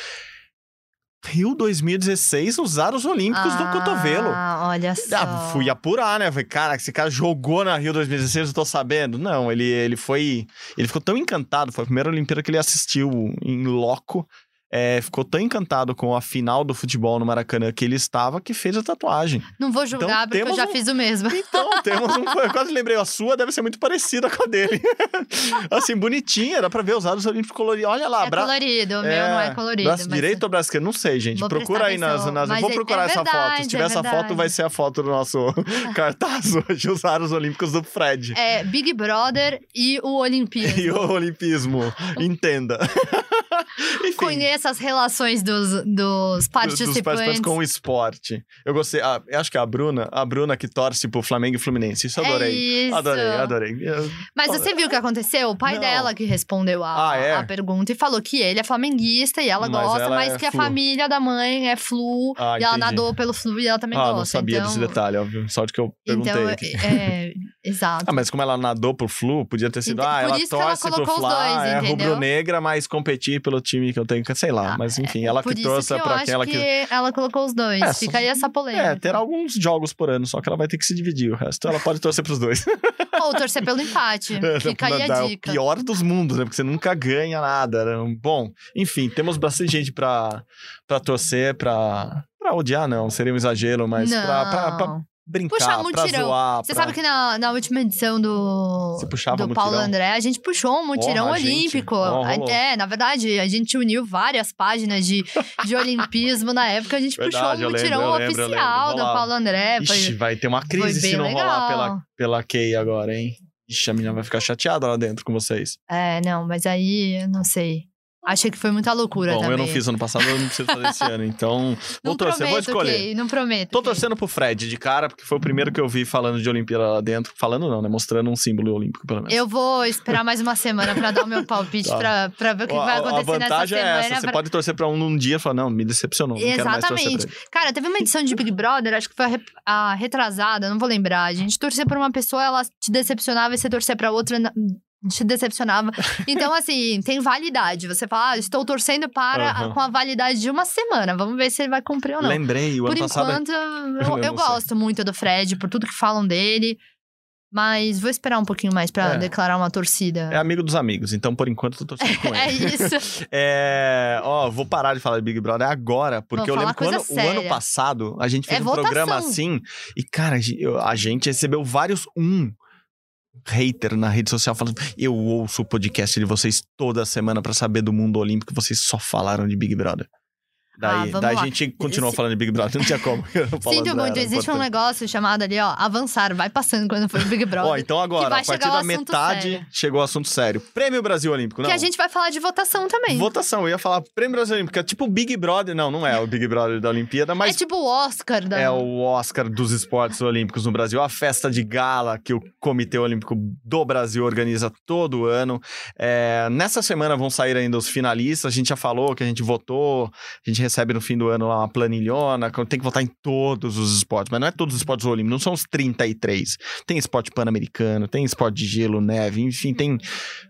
Rio 2016, os aros olímpicos do cotovelo. Ah, olha só. Ah, fui apurar, né? Falei, cara, esse cara jogou na Rio 2016, eu tô sabendo. Não, ele, ele foi. Ele ficou tão encantado, foi a primeira Olimpíada que ele assistiu em loco. É, ficou tão encantado com a final do futebol no Maracanã que ele estava que fez a tatuagem. Não vou julgar, Então, porque eu já um- fiz o mesmo. Então, [laughs] temos um. Eu quase lembrei, a sua deve ser muito parecida com a dele. [laughs] assim, bonitinha, dá pra ver os aros olímpicos coloridos. Olha lá, É bra- colorido, o meu não é colorido. Braço mas- direito ou braço esquerdo? Não sei, gente. Vou Procura aí nas. nas... Eu Mas vou é- procurar é essa foto. verdade, Se tiver é essa foto, verdade. vai ser a foto do nosso [laughs] cartaz hoje, os aros olímpicos do Fred. É Big Brother e o Olimpíada. E o olimpismo, entenda. Enfim, Conheça as relações dos, dos dos participantes. participantes com o esporte. Eu gostei, ah, eu acho que a Bruna, a Bruna que torce pro Flamengo e Fluminense. Isso eu adorei. É isso. Adorei, adorei. Mas você viu o que aconteceu? O pai Não. dela que respondeu a, Ah, é? a pergunta e falou que ele é flamenguista e ela Mas gosta, ela mas é que a flu. família da mãe é flu. Ah, e ela entendi. nadou pelo flu e ela também Ah, gosta. não sabia então, desse detalhe, óbvio. Sorte que eu perguntei Então, aqui. é, exato. Ah, mas como ela nadou pro Flu, podia ter sido, Então, ah, ela que ela torce pro dois, é rubro-negra, mas competir pelo time que eu tenho, que- sei lá, mas enfim, ela É, Por que trouxe acho aquela que, que... ela colocou os dois. É, Fica aí essa polêmica. É, terá alguns jogos por ano, só que ela vai ter que se dividir o resto. Ela pode torcer pros dois. [laughs] Ou torcer pelo empate. [laughs] Fica aí a o dica. pior dos mundos, né? Porque você nunca ganha nada. né? Bom, enfim, temos bastante gente pra, pra torcer, pra, pra odiar, não. Seria um exagero, mas pra, pra. Brincar, Puxar mutirão. zoar. Você pra- sabe que na, na última edição do, do Paulo? André, a gente puxou um mutirão Porra, gente. olímpico. Rolou. é, na verdade, a gente uniu várias páginas de, de olimpismo na época. A gente Verdade, puxou um mutirão lembro, eu lembro. oficial do. Paulo André. Foi, Ixi, vai ter uma crise se não rolar legal. pela, pela Kay agora, hein? Ixi, a menina vai ficar chateada lá dentro com vocês. É, não, mas aí, eu não sei. Achei que foi muita loucura Bom, também. eu não fiz ano passado, eu não preciso fazer esse ano. Então, vou [laughs] Não torcer, vou escolher. Não prometo. Tô torcendo pro Fred de cara, porque foi o primeiro que eu vi falando de Olimpíada lá dentro. Falando não, né? Mostrando um símbolo olímpico, pelo menos. Eu vou esperar mais uma semana pra dar o meu palpite, Tá. pra, pra ver o que a, vai acontecer nessa vantagem é semana. essa, você pra- pode torcer pra um num dia e falar, não, me decepcionou, não torcer Exatamente. Cara, teve uma edição de Big Brother, acho que foi a, re- a retrasada, não vou lembrar. A gente torcia pra uma pessoa, ela te decepcionava e você torcia pra outra. Te decepcionava. Então, assim, tem validade. Você fala, ah, estou torcendo para Aham. com a validade de uma semana. Vamos ver se ele vai cumprir ou não. Lembrei, o Por ano passado. enquanto, eu, [laughs] Eu eu sei. gosto muito do Fred, por tudo que falam dele. Mas vou esperar um pouquinho mais pra É. declarar uma torcida. É amigo dos amigos, então por enquanto eu tô torcendo com [laughs] ele. É isso. [laughs] É, ó, vou parar de falar de Big Brother agora, porque Vamos eu lembro que o ano, o ano passado a gente fez É um votação. programa assim e, cara, eu- a gente recebeu vários um hater na rede social falando: Eu ouço o podcast de vocês toda semana pra saber do mundo olímpico, vocês só falaram de Big Brother. Ah, Daí, vamos daí a gente continuou falando de Big Brother, não tinha como. [laughs] zero, muito, existe um negócio chamado ali, ó, avançar, vai passando quando for o Big [laughs] Brother. Ó, então agora, a partir da metade, sério. chegou o assunto sério. Prêmio Brasil Olímpico, não. Que a gente vai falar de votação também. Votação, eu ia falar Prêmio Brasil Olímpico, é tipo o Big Brother. Não, não é o Big Brother da Olimpíada, mas É tipo o Oscar da. é o Oscar dos esportes olímpicos no Brasil, a festa de gala que o Comitê Olímpico do Brasil organiza todo ano. É, nessa semana vão sair ainda os finalistas, a gente já falou que a gente votou, a gente recebe no fim do ano lá uma planilhona, tem que votar em todos os esportes, mas não é todos os esportes olímpicos, não são os 33. Tem esporte pan-americano, tem esporte de gelo, neve, enfim, tem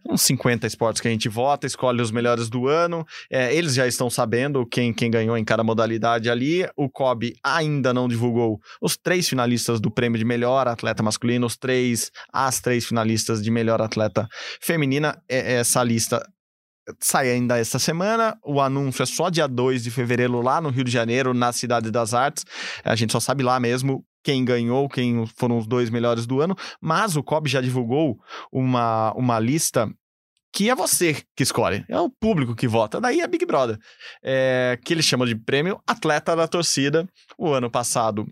uns 50 esportes que a gente vota, escolhe os melhores do ano. É, eles já estão sabendo quem, quem ganhou em cada modalidade ali. O COB ainda não divulgou os três finalistas do prêmio de melhor atleta masculino, os três, as três finalistas de melhor atleta feminina. É- essa lista sai ainda esta semana. O anúncio é só dia 2 de fevereiro, lá no Rio de Janeiro, na Cidade das Artes. A gente só sabe lá mesmo. Quem ganhou, quem foram os dois melhores do ano, mas o COB já divulgou uma, uma lista que é você que escolhe, é o público que vota, daí é Big Brother, é, que ele chama de prêmio Atleta da Torcida. O ano passado,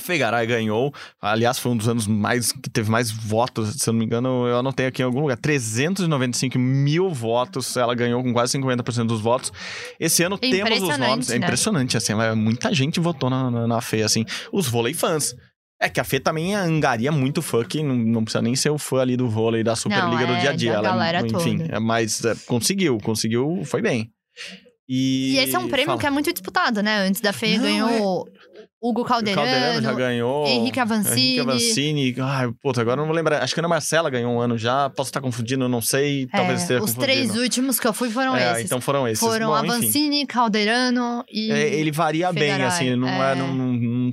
Fegaray ganhou, aliás, foi um dos anos mais que teve mais votos, se eu não me engano, eu anotei aqui em algum lugar, 395 mil votos, ela ganhou com quase 50% dos votos. Esse ano temos os nomes, é né? impressionante, assim, muita gente votou na, na, na Fê, assim, os vôlei fãs. É que a Fê também angaria muito fã, que não, não precisa nem ser o fã ali do vôlei da Superliga Não, do dia a é, dia. Ela, enfim, toda. é, mas é, conseguiu, conseguiu, foi bem. E, E esse é um prêmio Fala. que é muito disputado, né? Antes da Fê Não, ganhou Hugo O Caldeirano Calderano. já ganhou. Henrique Avancini. Henrique Avancini. Ai, puta, agora não vou lembrar. Acho que a Ana Marcela ganhou um ano já. Posso estar confundindo, não sei. Talvez É, esteja os confundindo. três últimos que eu fui foram é, esses. então foram esses. foram Bom, enfim. Avancini, Calderano e. É, ele varia bem, assim, não, é. é. não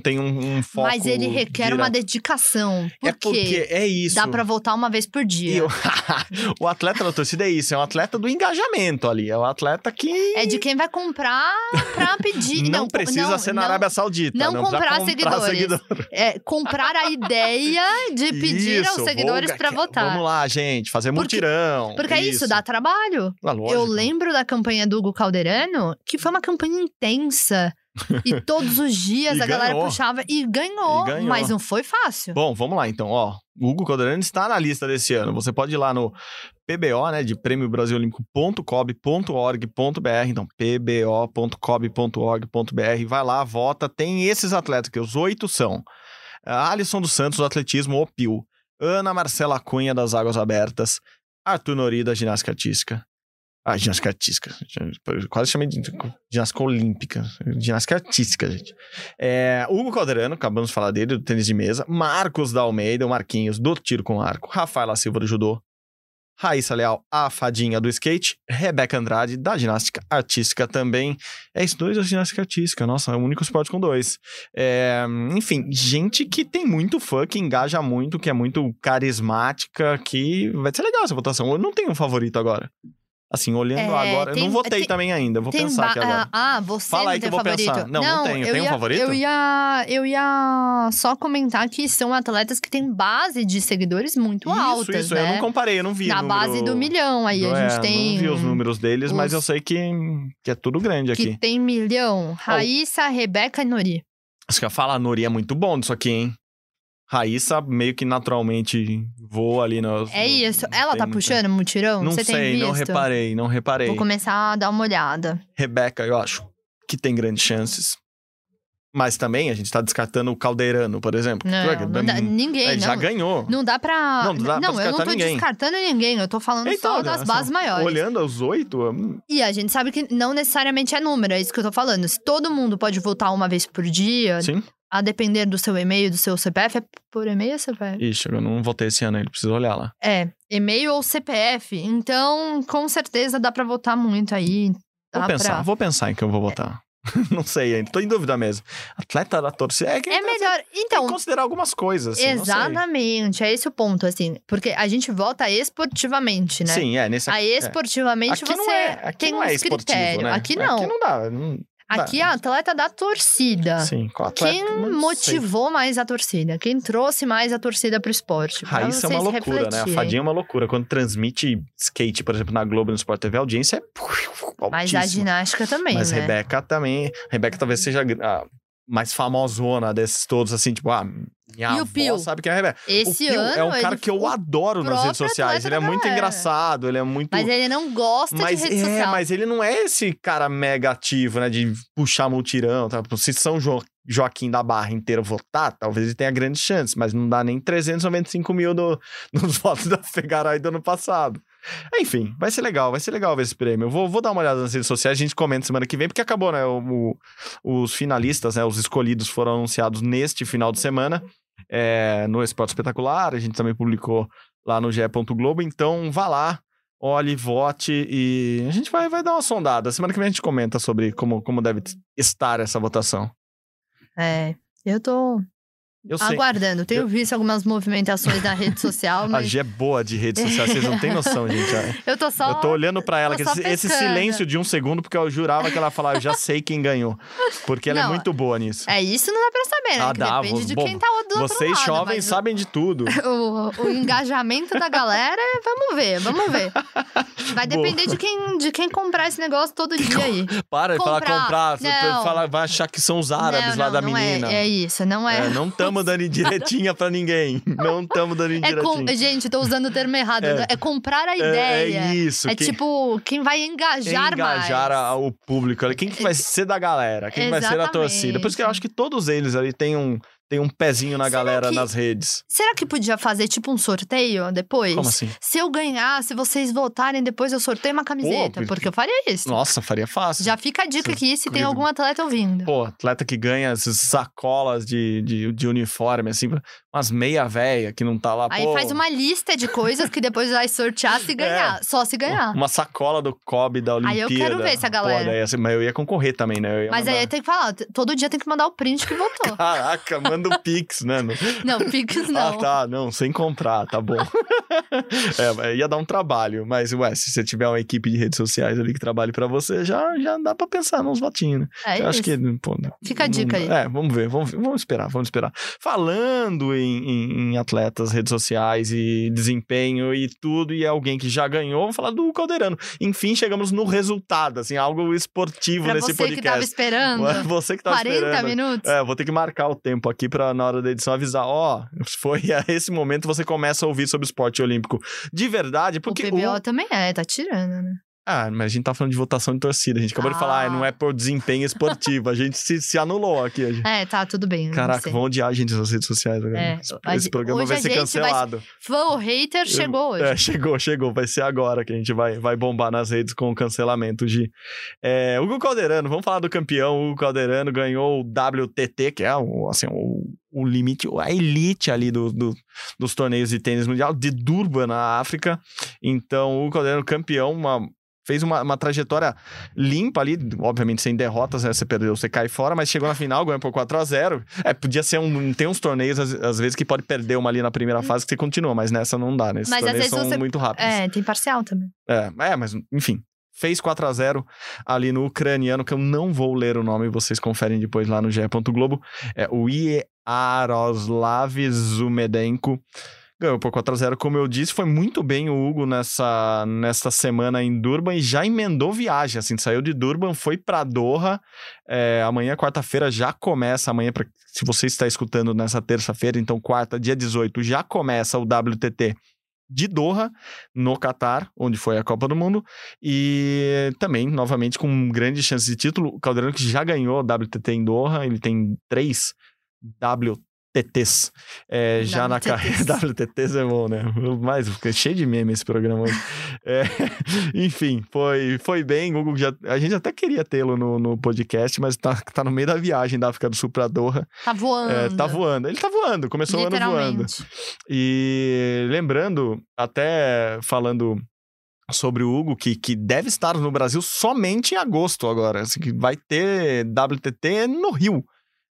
tem um, um foco. Mas ele requer uma dedicação. Por É porque é isso. Dá pra voltar uma vez por dia. o, [laughs] o atleta da torcida é isso, é um atleta do engajamento ali. É um atleta que É de quem vai comprar pra [laughs] pedir. não, não, precisa não, ser na não, Arábia Saudita. não precisa comprar seguidores. seguidor. É, comprar a ideia de pedir Isso, aos vou seguidores pra que- votar. Vamos lá, gente, fazer Porque- mutirão. Porque é isso, dá trabalho. Ah. Eu lembro da campanha do Hugo Calderano, que foi uma campanha intensa. E todos os dias [laughs] a galera ganhou. puxava e ganhou, E ganhou. mas não foi fácil. Bom, vamos lá então, ó. O Hugo Calderano está na lista desse ano. Você pode ir lá no PBO, né, de prêmio prêmiobrasilolímpico.cob.br, então pbo.cob.org.br, vai lá, vota, tem esses atletas que os oito são. A Alisson dos Santos do atletismo, o Pio. Ana Marcela Cunha das Águas Abertas, Arthur Nori da ginástica artística. Ah, ginástica artística. Eu quase chamei de ginástica olímpica. Ginástica artística, gente. É, Hugo Calderano, acabamos de falar dele, do tênis de mesa. Marcos da Almeida, o Marquinhos, do tiro com arco. Rafaela Silva, do judô. Raíssa Leal, a fadinha do skate. Rebeca Andrade, da ginástica artística também. É isso, dois da ginástica artística. Nossa, é o único esporte com dois. É, enfim, gente que tem muito fã, que engaja muito, que é muito carismática, que vai ser legal essa votação. Eu não tenho um favorito agora. Assim, olhando É, agora. eu tem- não votei tem- também ainda, vou pensar aqui agora. Ah, você Fala não aí que eu vou favorito. pensar. Não, não tenho. eu Tem um favorito? Eu ia, eu ia só comentar que são atletas que têm base de seguidores muito isso, altas, isso, né? eu não comparei, eu não vi. Na número- base do milhão aí, a É, gente tem... Não vi os números deles, mas os- eu sei que, que é tudo grande Que aqui. tem milhão. Raíssa, Rebeca e Nori. Acho que eu falo, a Nori é muito bom disso aqui, hein? Raíssa meio que naturalmente voa ali no. É isso. não Ela tá muita- puxando mutirão? Não Você sei, não reparei, não reparei. Vou começar a dar uma olhada. Rebeca, eu acho que tem grandes chances. Mas também a gente tá descartando o Caldeirano, por exemplo. Não, não dá, ninguém. Ele não, já ganhou. Não dá pra. Não, não dá pra eu não tô ninguém. descartando ninguém. Eu tô falando Então, só das bases maiores. Olhando os oito, hum, E a gente sabe que não necessariamente é número, é isso que eu tô falando. Se todo mundo pode votar uma vez por dia, sim. A depender do seu e-mail, do seu CPF, é por e-mail ou CPF? Ixi, eu não votei esse ano, ele precisa olhar lá. É, e-mail ou CPF. Então, com certeza dá pra votar muito aí. Vou pensar, pra... vou pensar em que eu vou votar. [laughs] não sei ainda, tô em dúvida mesmo. Atleta da torcida. É, É melhor. Tem que Então, considerar algumas coisas. Assim, exatamente. É esse o ponto, assim. Porque a gente vota esportivamente, né? Sim, é, nesse Aí, é. esportivamente, Aqui você não é, aqui tem não é esportivo, critérios. né? Aqui não. Aqui não dá. Não, Aqui é atleta da torcida. Sim, com atleta, Quem não sei. motivou mais a torcida? Quem trouxe mais a torcida pro esporte? Pra Raíssa é uma loucura, né? A refletirem. Fadinha é uma loucura. Quando transmite skate, por exemplo, na Globo e no Sport TV, a audiência é Mas a altíssima. ginástica também, Mas né? Rebeca também. Rebeca talvez seja a mais famosona desses todos, assim, tipo, ah, minha E o Pio? sabe quem é a Rebeca. Esse o Pio ano, é um cara que eu adoro nas redes sociais. Ele é muito galera. engraçado, ele é muito. Mas ele não gosta Mas de rede é, social. mas ele não é esse cara mega ativo, né? De puxar multirão, tá? Se São Jo- Joaquim da Barra inteiro votar, talvez ele tenha grandes chances, mas não dá nem 395 mil do, [laughs] nos votos da Fegaray do ano passado. Enfim, vai ser legal, vai ser legal ver esse prêmio. Eu vou, vou dar uma olhada nas redes sociais, a gente comenta semana que vem, porque acabou, né? O- o- os finalistas, né? Os escolhidos foram anunciados neste final de semana é, no Esporte Espetacular. A gente também publicou lá no GE. Globo. Então, vá lá, olhe, vote e a gente vai, vai dar uma sondada. Semana que vem a gente comenta sobre como, como deve estar essa votação. É, eu tô Eu sei. aguardando. Tenho visto algumas movimentações na rede social, [laughs] A mas G é boa de redes sociais, vocês não têm noção, gente. [laughs] É. eu tô só... Eu tô olhando pra ela, que esse, esse silêncio de um segundo, porque eu jurava que ela falava, eu já sei quem ganhou. Porque ela é Não, muito boa nisso. É, isso não dá pra saber, né? Ah, dá, depende vos- de bom, quem tá do Vocês lado, jovens o- sabem de tudo. [laughs] O, o engajamento da galera, vamos ver, vamos ver. Vai Boa. depender de quem, de quem comprar esse negócio todo dia aí. Para de falar Comprar. Não. fala, vai achar que são os árabes não, lá da não menina. É, é isso, não é. É, não estamos dando indiretinha pra ninguém. [laughs] Não estamos dando É indiretinha. com... Gente, tô usando o termo errado. É. É, comprar a É- ideia. É, isso. É quem- tipo, quem vai engajar, engajar mais. o público ali. Quem que vai ser da galera? Quem vai ser a torcida? Por isso que eu acho que todos eles ali têm um, têm um pezinho na Será galera que- nas redes. Será que podia fazer tipo um sorteio depois? Como assim? Se eu ganhar, se vocês votarem, depois eu sorteio uma camiseta. Pô, porque eu faria isso. Nossa, faria fácil. Já fica a dica aqui se tem algum atleta ouvindo. Pô, atleta que ganha essas sacolas de, de, de uniforme, assim, umas meia véia que não tá lá. Aí pô, faz uma lista de coisas que depois vai sortear se [laughs] ganhar. Só se ganhar. Uma sacola do Kobe da Aí Olimpíada. eu quero ver essa galera. Pô, daí, assim, mas eu ia concorrer também, né? Mas mandar... aí tem que falar, todo dia tem que mandar o print que votou. [laughs] Caraca, manda o Pix, né? [laughs] Não, Pix não. Ah, tá. Não, sem comprar, tá bom. [laughs] é, ia dar um trabalho, mas, ué, se você tiver uma equipe de redes sociais ali que trabalhe pra você, já, já dá pra pensar nos votinhos, né? É Eu acho isso. que, pô, não- Fica a dica aí. É, vamos ver, vamos, vamos esperar, vamos esperar. Falando em, em- em atletas, redes sociais e desempenho e tudo, e é alguém que já ganhou, vamos falar do Caldeirano. Enfim, chegamos no resultado, assim, algo esportivo Pra nesse você que tava podcast. esperando. [laughs] Você que tava 40 esperando. minutos. É, vou ter que marcar o tempo aqui pra, na hora da edição, avisar. Ó, foi a esse momento você começa a ouvir sobre esporte olímpico. De verdade, porque. o PBO o- também é, tá tirando, né? Ah, mas a gente tá falando de votação de torcida. A gente acabou de Ah. falar, ah, não é por desempenho esportivo. A gente se, se anulou aqui. Gente- É, tá, tudo bem. Caraca, vão odiar a gente nas redes sociais agora. É, esse, a esse gente- programa vai ser gente vai- cancelado. Fã ou hater chegou hoje. É, chegou, chegou. Vai ser agora que a gente vai, vai bombar nas redes com o cancelamento de. É, Hugo Calderano, vamos falar do campeão. O Hugo Calderano ganhou o WTT, que é o, assim, o, o limite, a elite ali do, do- dos torneios de tênis mundial, de Durban, na África. Então, o Hugo Calderano, campeão, uma- Fez uma, uma trajetória limpa ali, obviamente sem derrotas, né? Você perdeu, você cai fora, mas chegou na final, ganhou por 4 a 0 É, podia ser um. Tem uns torneios, às, às vezes, que pode perder uma ali na primeira fase que você continua, mas nessa não dá, né? Esses Mas às vezes são você- muito rápidos. É, tem parcial também. É, é, mas enfim. Fez 4 a 0 ali no ucraniano, que eu não vou ler o nome, vocês conferem depois lá no GE. Globo. É o Yaroslav Zumedenko. Ganhou por 4 a 0 como eu disse. Foi muito bem o Hugo nessa, nessa semana em Durban e já emendou viagem. Assim, saiu de Durban, foi para Doha. É, amanhã, quarta-feira, já começa. Amanhã, pra, se você está escutando nessa terça-feira, então quarta, dia 18, já começa o WTT de Doha, no Catar, onde foi a Copa do Mundo, e também, novamente, com grande chance de título. O Caldeirão que já ganhou o WTT em Doha, ele tem três TTs. É, já na carreira. [laughs] WTTs é bom, né? Mas fica cheio de meme esse programa hoje. É, [laughs] enfim, foi, foi bem. Google já, a gente até queria tê-lo no, no podcast, mas tá, tá no meio da viagem da África do Sul pra Doha. Tá voando. É, tá voando. Ele tá voando, começou o ano voando. E lembrando, até falando sobre o Hugo, que, que deve estar no Brasil somente em agosto agora. Assim, que vai ter WTT no Rio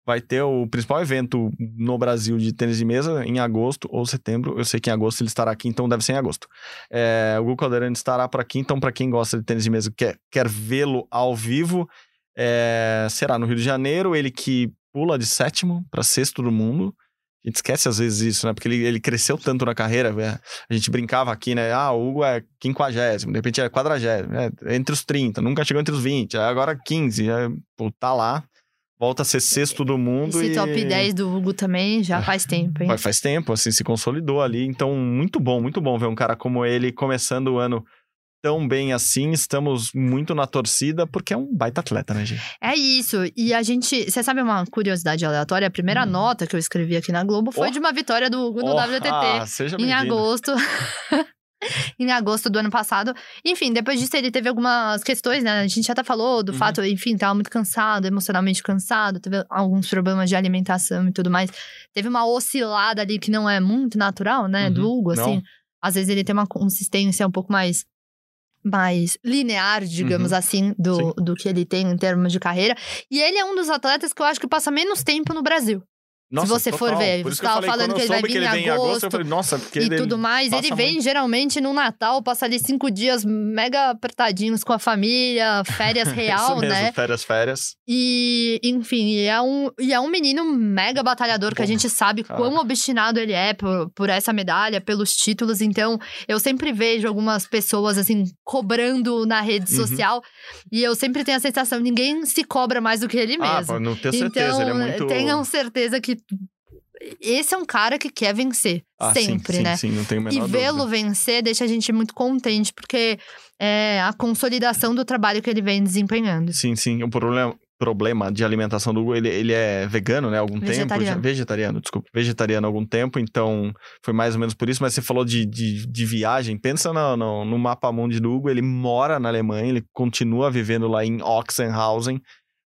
vai ter o principal evento no Brasil de tênis de mesa em agosto ou setembro. Eu sei que em agosto ele estará aqui, então deve ser em agosto. É, o Hugo Calderani estará por aqui, então para quem gosta de tênis de mesa quer, quer vê-lo ao vivo, é, será no Rio de Janeiro. Ele que pula de sétimo para sexto do mundo. A gente esquece às vezes isso, né? Porque ele, ele cresceu tanto na carreira. É, a gente brincava aqui, né? Ah, o Hugo é quinquagésimo, de repente é quadragésimo, é, entre os 30, nunca chegou entre os 20, agora 15, é, pô, tá lá volta a ser sexto do mundo. Esse e... top 10 do Hugo também já faz tempo, hein? Faz tempo, assim, se consolidou ali. Então, muito bom, muito bom ver um cara como ele começando o ano tão bem assim. Estamos muito na torcida, porque é um baita atleta, né, gente? É isso. E a gente. Você sabe uma curiosidade aleatória? A primeira hum. nota que eu escrevi aqui na Globo foi oh. de uma vitória do Hugo no oh. WTT. Ah, seja em agosto. [laughs] [laughs] em agosto do ano passado. Enfim, depois disso ele teve algumas questões, né? A gente até falou do uhum. fato, enfim, tava muito cansado, emocionalmente cansado, teve alguns problemas de alimentação e tudo mais. Teve uma oscilada ali que não é muito natural, né, uhum. do Hugo, assim. Não. Às vezes ele tem uma consistência um pouco mais mais linear, digamos uhum. assim, do, do que ele tem em termos de carreira. E ele é um dos atletas que eu acho que passa menos tempo no Brasil. Nossa, Se você total. for ver, você estava falando que ele vai vir ele em agosto, agosto, eu falei, nossa, porque e ele tudo mais. Ele vem muito. geralmente no Natal, passa ali cinco dias mega apertadinhos com a família, férias [laughs] real, Isso mesmo, né? Férias, férias. E, enfim, é um, e é um menino mega batalhador que a gente sabe Caraca. quão obstinado ele é por, por essa medalha, pelos títulos. Então, eu sempre vejo algumas pessoas, assim, cobrando na rede uhum. social. E eu sempre tenho a sensação, ninguém se cobra mais do que ele ah, mesmo. não tenho certeza, então, ele é muito... tenham certeza que esse é um cara que quer vencer. Ah, sempre, sim, né? Sim, sim, não tenho menor E vê-lo vencer deixa a gente muito contente, porque é a consolidação do trabalho que ele vem desempenhando. Sim, sim. O problema, problema de alimentação do Hugo, ele, ele é vegano, né? Algum vegetariano. tempo. Vegetariano, desculpa. Vegetariano há algum tempo, então foi mais ou menos por isso. Mas você falou de, de, de viagem. Pensa no, no, no mapa mundi do Hugo, ele mora na Alemanha, ele continua vivendo lá em Oxenhausen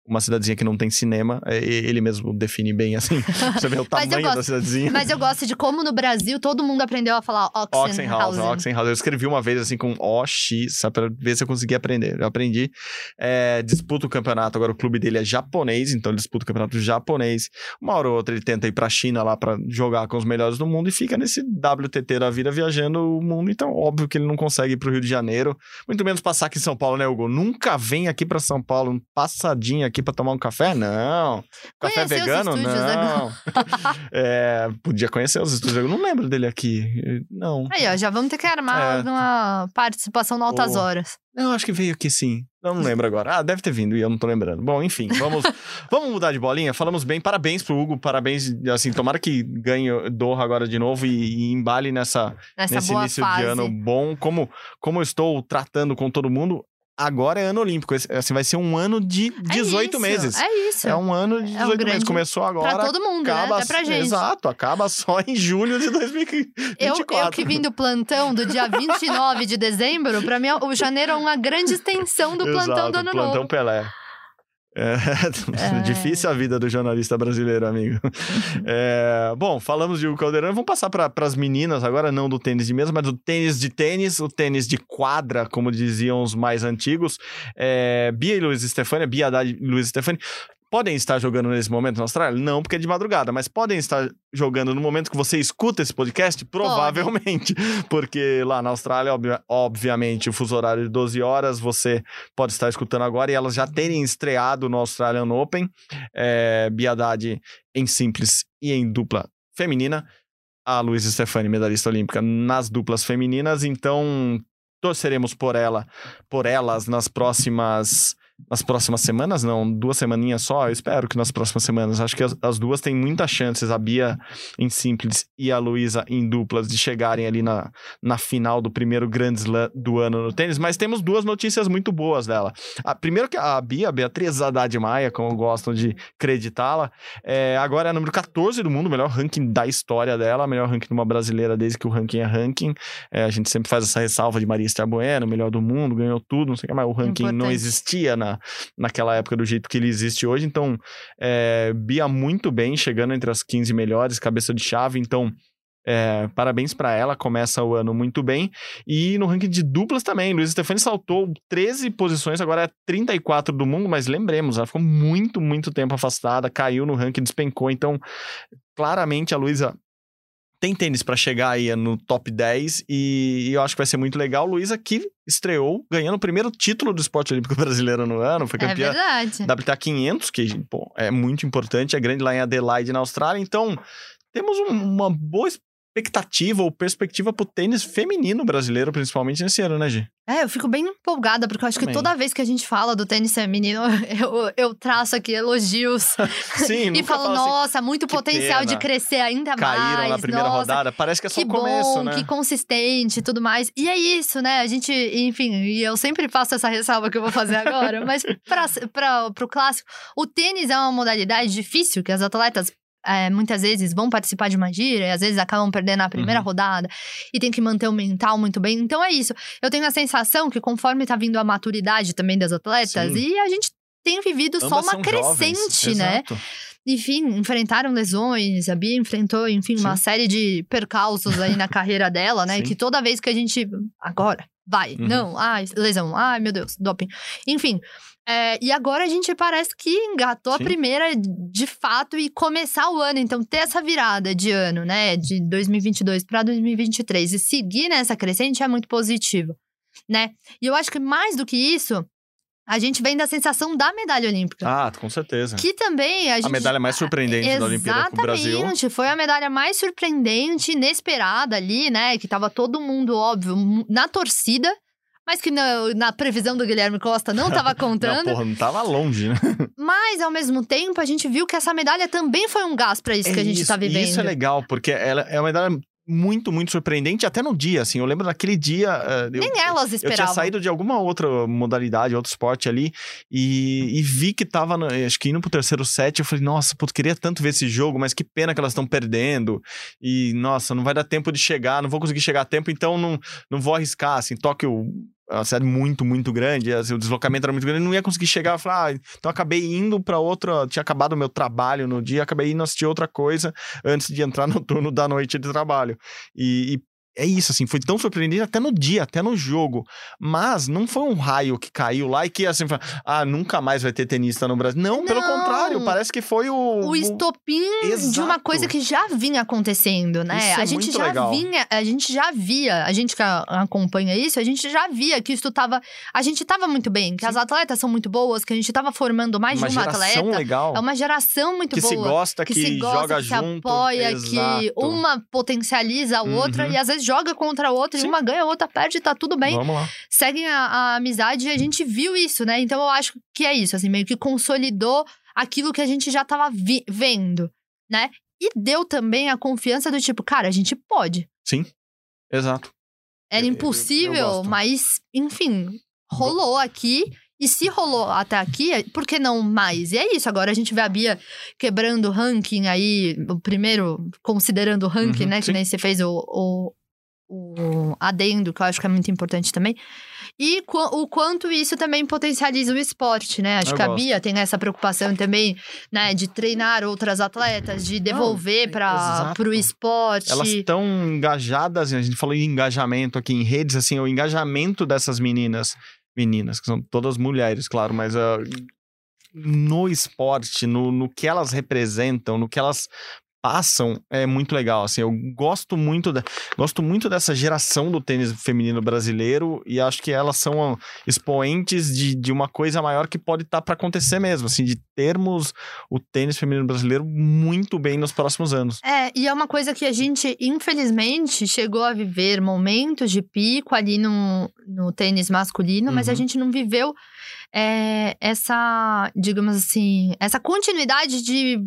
uma cidadezinha que não tem cinema, é, ele mesmo define bem assim. [laughs] Você vê o tamanho gosto, da cidadezinha. Mas eu gosto de como no Brasil todo mundo aprendeu a falar Oxenhausen. Oxenhausen, Oxenhausen. Eu escrevi uma vez assim com OX, só pra ver se eu conseguia aprender. Eu aprendi. É, disputa o campeonato, agora o clube dele é japonês, então ele disputa o campeonato japonês. Uma hora ou outra ele tenta ir pra China lá pra jogar com os melhores do mundo e fica nesse WTT da vida viajando o mundo. Então, óbvio que ele não consegue ir pro Rio de Janeiro, muito menos passar aqui em São Paulo, né, Hugo? Nunca vem aqui pra São Paulo, um passadinho aqui aqui para tomar um café? Não. Café Conheceu vegano? Estúdios, não. [laughs] é, podia conhecer os estúdios. Eu não lembro dele aqui. Não. Aí, ó, já vamos ter que armar é. uma participação no Altas Horas. Não, acho que veio aqui sim. Eu não lembro agora. Ah, deve ter vindo e eu não tô lembrando. Bom, enfim, vamos, [laughs] vamos mudar de bolinha. Falamos bem. Parabéns pro Hugo, parabéns. Assim, tomara que ganhe Doha agora de novo e, e embale nessa, nessa nesse início fase. de ano bom. Como, como eu estou tratando com todo mundo, agora é ano olímpico. Assim, vai ser um ano de 18 é meses. É isso. É um ano de 18 é um meses. Começou agora. Pra todo mundo, acaba, né? É pra gente. Exato, acaba só em julho de 2024. Eu, eu que vim do plantão do dia [laughs] 29 de dezembro, pra mim o janeiro é uma grande extensão do plantão Exato, do ano plantão novo. Pelé. É, [laughs] é, difícil a vida do jornalista brasileiro, amigo. [laughs] É, bom, falamos de Hugo Calderano. Vamos passar para as meninas agora, não do tênis de mesa, mas do tênis de tênis, o tênis de quadra, como diziam os mais antigos. É, Bia e Luiz Stefani, Bia Haddad e Luiz Stefani podem estar jogando nesse momento na Austrália? Não, porque é de madrugada, mas podem estar jogando no momento que você escuta esse podcast? Provavelmente. Pode. [laughs] Porque lá na Austrália, ob obviamente, o fuso horário de 12 horas, você pode estar escutando agora e elas já terem estreado no Australian Open. É, Biadade em simples e em dupla feminina. A Luísa Stefani, medalhista olímpica nas duplas femininas. Então, torceremos por ela, por elas nas próximas nas próximas semanas, não, duas semaninhas só, eu espero que nas próximas semanas. Acho que as, as duas têm muitas chances, a Bia em simples e a Luísa em duplas, de chegarem ali na, na final do primeiro Grand Slam do ano no tênis. Mas temos duas notícias muito boas dela. A, primeiro que a Bia, a Beatriz Haddad Maia, como gostam de acreditá-la, é, agora é a número 14 do mundo, melhor ranking da história dela, melhor ranking de uma brasileira desde que o ranking é ranking. É, a gente sempre faz essa ressalva de Maria Esther Bueno, melhor do mundo, ganhou tudo, não sei o que, mas o ranking Importante. não existia na na, naquela época do jeito que ele existe hoje. Então, é, Bia muito bem, chegando entre as 15 melhores, cabeça de chave. Então, é, parabéns para ela, começa o ano muito bem. E no ranking de duplas também, Luiz Stefani saltou 13 posições, agora é 34 do mundo, mas lembremos, ela ficou muito, muito tempo afastada, caiu no ranking, despencou. Então, claramente a Luísa tem tênis para chegar aí no top 10 e, eu acho que vai ser muito legal. Luísa que estreou ganhando o primeiro título do esporte olímpico [laughs] brasileiro no ano, foi é campeã é WTA 500, que pô, é muito importante, é grande lá em Adelaide, na Austrália. Então, temos um, uma boa expectativa ou perspectiva pro tênis feminino brasileiro, principalmente nesse ano, né, Gi? É, eu fico bem empolgada, porque eu acho Também. que toda vez que a gente fala do tênis feminino, [laughs] eu, eu traço aqui elogios. [laughs] Sim, E falo, assim, nossa, muito potencial pena. de crescer ainda Caíram mais. Caíram na primeira nossa, rodada, parece que é só o começo, bom, né? Que consistente e tudo mais. E é isso, né? A gente, enfim, e eu sempre faço essa ressalva que eu vou fazer agora, mas pra, [laughs] pra, pro clássico, o tênis é uma modalidade difícil, que as atletas é, muitas vezes vão participar de uma gira e às vezes acabam perdendo na primeira uhum. rodada e tem que manter o mental muito bem. Então é isso. Eu tenho a sensação que conforme tá vindo a maturidade também das atletas Sim. e a gente tem vivido Ambas só uma crescente, jovens. né? Exato enfim, enfrentaram lesões, a Bia enfrentou, enfim, Sim. uma série de percalços aí na [laughs] carreira dela, né? Sim. Que toda vez que a gente. Agora, vai, uhum. não, ai, lesão, ai, meu Deus, doping. Enfim, é, e agora a gente parece que engatou Sim. a primeira de fato e começar o ano. Então, ter essa virada de ano, né? De 2022 para 2023 e seguir nessa crescente é muito positivo, né? E eu acho que mais do que isso, a gente vem da sensação da medalha olímpica. Ah, com certeza. Que também a gente... A medalha mais surpreendente Exatamente, da Olimpíada pro Brasil. Exatamente, foi a medalha mais surpreendente, inesperada ali, né? Que tava todo mundo, óbvio, na torcida mas que na, na, previsão do Guilherme Costa não estava [laughs] contando. não, porra, não estava longe, né? [laughs] Mas, ao mesmo tempo, a gente viu que essa medalha também foi um gás para isso é que a gente está vivendo. Isso é legal, porque ela é uma medalha muito, muito surpreendente, até no dia, assim. Eu lembro naquele dia. Nem eu, elas esperavam. Eu tinha saído de alguma outra modalidade, outro esporte ali, e, e vi que tava, no, acho que indo pro terceiro set. Eu falei, nossa, putz, queria tanto ver esse jogo, mas que pena que elas estão perdendo. E, nossa, não vai dar tempo de chegar, não vou conseguir chegar a tempo, então não, não vou arriscar, assim. Tóquio uma cidade muito, muito grande, assim, o deslocamento era muito grande, não ia conseguir chegar. Falar, ah, então acabei indo para outra. Tinha acabado o meu trabalho no dia, acabei indo assistir outra coisa antes de entrar no turno da noite de trabalho. E, e é isso, assim, foi tão surpreendente até no dia, até no jogo. Mas não foi um raio que caiu lá e que assim, ah, nunca mais vai ter tenista no Brasil. Não, não. pelo contrário, parece que foi o. O estopim o... de uma coisa que já vinha acontecendo, né? Isso a é gente já legal. vinha, a gente já via, a gente que acompanha isso, a gente já via que isso tava. A gente tava muito bem, que Sim. as atletas são muito boas, que a gente tava formando mais uma de uma atleta. legal. É uma geração muito que boa. Se gosta, que, que se gosta, joga que junto. se apoia, Exato. que uma potencializa a outra, uhum. e às vezes joga contra a outra, Sim. uma ganha, a outra perde, tá tudo bem. Vamos lá. Seguem a, a amizade e a gente viu isso, né? Então eu acho que é isso, assim, meio que consolidou aquilo que a gente já tava vendo, né? E deu também a confiança do tipo, cara, a gente pode. Sim, exato. Era impossível, eu, eu mas, enfim, rolou aqui. E se rolou até aqui, por que não mais? E é isso, agora a gente vê a Bia quebrando o ranking aí, o primeiro, considerando o ranking, uhum, né? Sim. Que nem você fez o, o, o adendo, que eu acho que é muito importante também. E qu o quanto isso também potencializa o esporte, né? Acho eu que gosto. a Bia tem essa preocupação também, né? De treinar outras atletas, de devolver para o esporte. Elas estão engajadas, a gente falou em engajamento aqui em redes, assim, o engajamento dessas meninas meninas, que são todas mulheres, claro, mas uh, no esporte, no, no que elas representam, no que elas passam é muito legal. Assim, eu gosto muito, da, gosto muito dessa geração do tênis feminino brasileiro e acho que elas são expoentes de, de uma coisa maior que pode estar tá para acontecer mesmo, assim, de termos o tênis feminino brasileiro muito bem nos próximos anos. É, e é uma coisa que a gente, infelizmente, chegou a viver momentos de pico ali no, no tênis masculino, uhum. mas a uhum. gente não viveu é, essa, digamos assim, essa continuidade de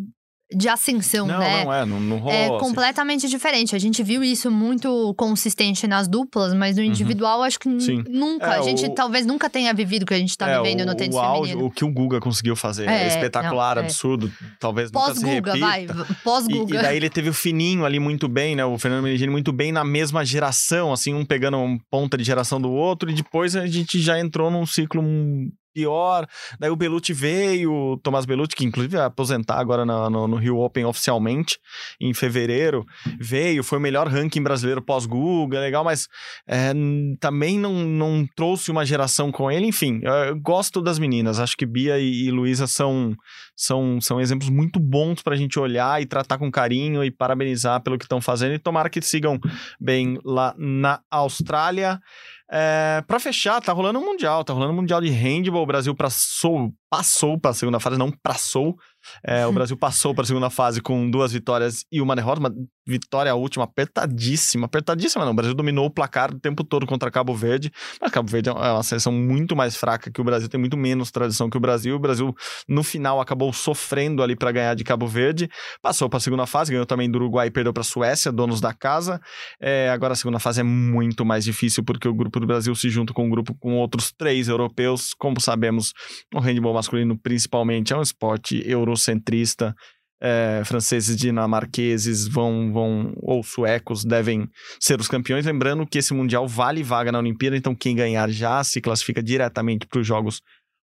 de ascensão, não, né? Não, é, não, não rolou, É assim. completamente diferente. A gente viu isso muito consistente nas duplas, mas no uhum. individual uhum. acho que nunca. É, a gente o... talvez nunca tenha vivido o que a gente tá é, vivendo o, no tênis o feminino. o que o Guga conseguiu fazer é, é espetacular, não, é. absurdo. Talvez nunca se repita. vai. Pós-Guga. E, e, daí ele teve o Fininho ali muito bem, né? O Fernando Menegini muito bem na mesma geração, assim, um pegando um ponta de geração do outro. E depois a gente já entrou num ciclo pior. Daí o Belucci veio, o Tomás Belucci, que inclusive vai aposentar agora no, no, no, Rio Open oficialmente, em fevereiro, veio, foi o melhor ranking brasileiro pós-Guga, legal, mas é, também não, não trouxe uma geração com ele. Enfim, eu gosto das meninas, acho que Bia e, e Luísa são, são, são exemplos muito bons pra gente olhar e tratar com carinho e parabenizar pelo que estão fazendo e tomara que sigam bem lá na Austrália. É, para fechar, tá rolando um Mundial, tá rolando um Mundial de Handball. O Brasil passou, passou para a segunda fase, não passou. É, o Brasil passou para a segunda fase com duas vitórias e uma derrota, uma vitória última apertadíssima, apertadíssima não. O Brasil dominou o placar o tempo todo contra Cabo Verde, mas Cabo Verde é uma seleção muito mais fraca que o Brasil, tem muito menos tradição que o Brasil. O Brasil, no final, acabou sofrendo ali para ganhar de Cabo Verde, passou para a segunda fase, ganhou também do Uruguai e perdeu para a Suécia, donos da casa. É, agora a segunda fase é muito mais difícil porque o grupo do Brasil se junta com um grupo com outros três europeus. Como sabemos, o handball masculino principalmente é um esporte eurocentrista é, franceses dinamarqueses vão, vão, ou suecos, devem ser os campeões. Lembrando que esse Mundial vale vaga na Olimpíada, então quem ganhar já se classifica diretamente para os Jogos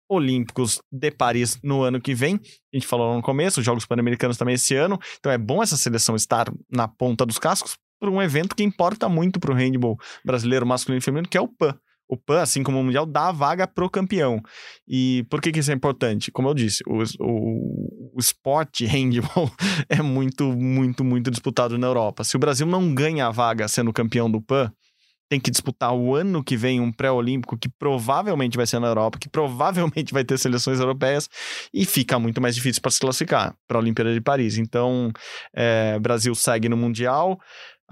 Olímpicos de Paris no ano que vem. A gente falou no começo, os Jogos Pan-Americanos também esse ano. Então é bom essa seleção estar na ponta dos cascos para um evento que importa muito para o handball brasileiro masculino e feminino, que é o PAN o PAN, assim como o Mundial, dá a vaga pro campeão. E por que, que isso é importante? Como eu disse, o, o, o esporte handball [laughs] é muito, muito, muito disputado na Europa. Se o Brasil não ganha a vaga sendo campeão do PAN, tem que disputar o ano que vem um pré-olímpico que provavelmente vai ser na Europa, que provavelmente vai ter seleções europeias e fica muito mais difícil para se classificar para a Olimpíada de Paris. Então, é, Brasil segue no Mundial,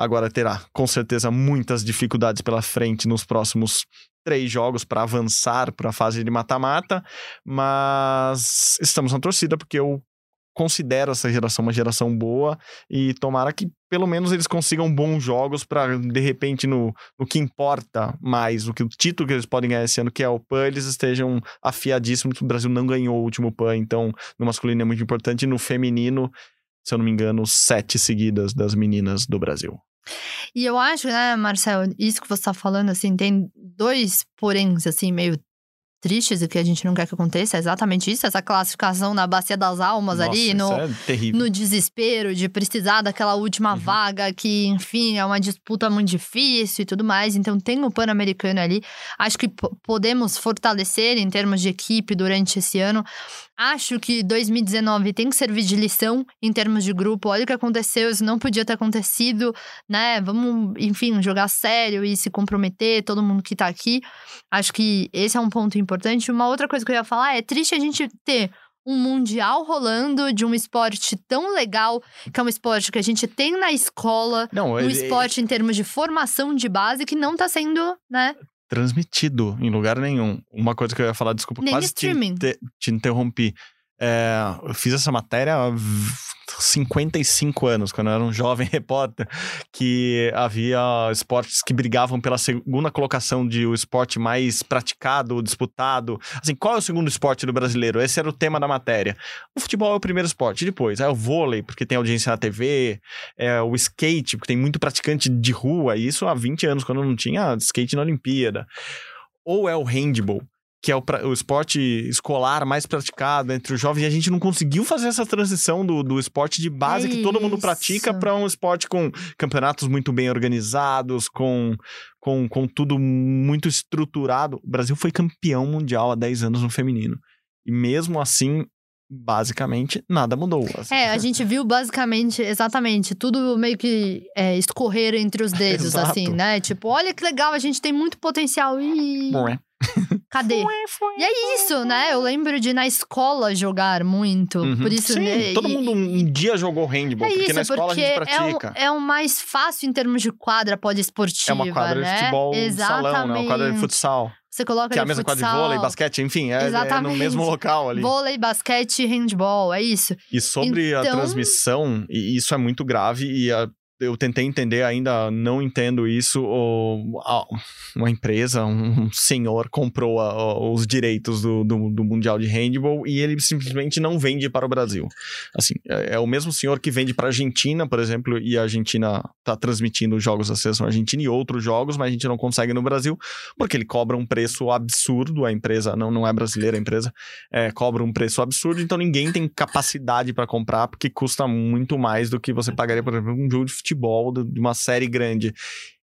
agora terá com certeza muitas dificuldades pela frente nos próximos três jogos para avançar para a fase de mata-mata, mas estamos na torcida porque eu considero essa geração uma geração boa e tomara que pelo menos eles consigam bons jogos para de repente no, no que importa mais, o que o título que eles podem ganhar esse ano que é o PAN, eles estejam afiadíssimos. O Brasil não ganhou o último PAN, então no masculino é muito importante no feminino, se eu não me engano, sete seguidas das meninas do Brasil. E eu acho, né, Marcelo, isso que você tá falando, assim, tem dois poréns, assim, meio tristes e que a gente não quer que aconteça, é exatamente isso, essa classificação na bacia das almas Nossa, ali, no, é no desespero de precisar daquela última uhum. vaga, que, enfim, é uma disputa muito difícil e tudo mais. Então tem o Pan-Americano ali. Acho que podemos fortalecer em termos de equipe durante esse ano. Acho que 2019 tem que servir de lição em termos de grupo. Olha o que aconteceu, isso não podia ter acontecido, né? Vamos, enfim, jogar sério e se comprometer, todo mundo que tá aqui. Acho que esse é um ponto importante. Uma outra coisa que eu ia falar é triste a gente ter um mundial rolando de um esporte tão legal, que é um esporte que a gente tem na escola, não, um esporte em termos de formação de base que não tá sendo, né? Transmitido em lugar nenhum. Uma coisa que eu ia falar, desculpa, Nem quase te, te, te, interrompi. É, eu fiz essa matéria 55 anos, quando eu era um jovem [laughs] repórter, que havia esportes que brigavam pela segunda colocação de o esporte mais praticado, disputado. Assim, qual é o segundo esporte do brasileiro? Esse era o tema da matéria. O futebol é o primeiro esporte, depois é o vôlei, porque tem audiência na TV, é o skate, porque tem muito praticante de rua, isso há 20 anos, quando não tinha skate na Olimpíada. Ou é o handball, que é o, o, esporte escolar mais praticado entre os jovens, e a gente não conseguiu fazer essa transição do, do esporte de base é que todo mundo pratica para um esporte com campeonatos muito bem organizados, com, com, com tudo muito estruturado. O Brasil foi campeão mundial há 10 anos no feminino. E mesmo assim, basicamente nada mudou. assim. É, a gente viu basicamente, exatamente, tudo meio que é, escorrer entre os dedos, [laughs] assim, né? Tipo, olha que legal, a gente tem muito potencial. E Bom, é. Cadê? E é isso, né? Eu lembro de na escola jogar muito. Uhum. Por isso, Sim, né? todo e- mundo um dia jogou handball, É porque isso, na escola porque a gente é o, pratica. é o mais fácil em termos de quadra poliesportiva, É uma quadra né? de futebol Exatamente. salão, né? Uma quadra de futsal. Você coloca Que é a mesma quadra de futsal, vôlei, basquete, enfim, é, é no mesmo local ali. Vôlei, basquete, handball, é isso. E sobre a Então- transmissão, e isso é muito grave e a- eu tentei entender, ainda não entendo isso. o- a- uma empresa, um senhor comprou a- os direitos do, do, do Mundial de Handball e ele simplesmente não vende para o Brasil. Assim, é, é o mesmo senhor que vende para a Argentina, por exemplo, e a Argentina está transmitindo os jogos da seleção argentina e outros jogos, mas a gente não consegue no Brasil, porque ele cobra um preço absurdo. A empresa não, não é brasileira, a empresa é, cobra um preço absurdo, então ninguém tem capacidade para comprar, porque custa muito mais do que você pagaria, por exemplo, um jogo de futebol de de uma série grande.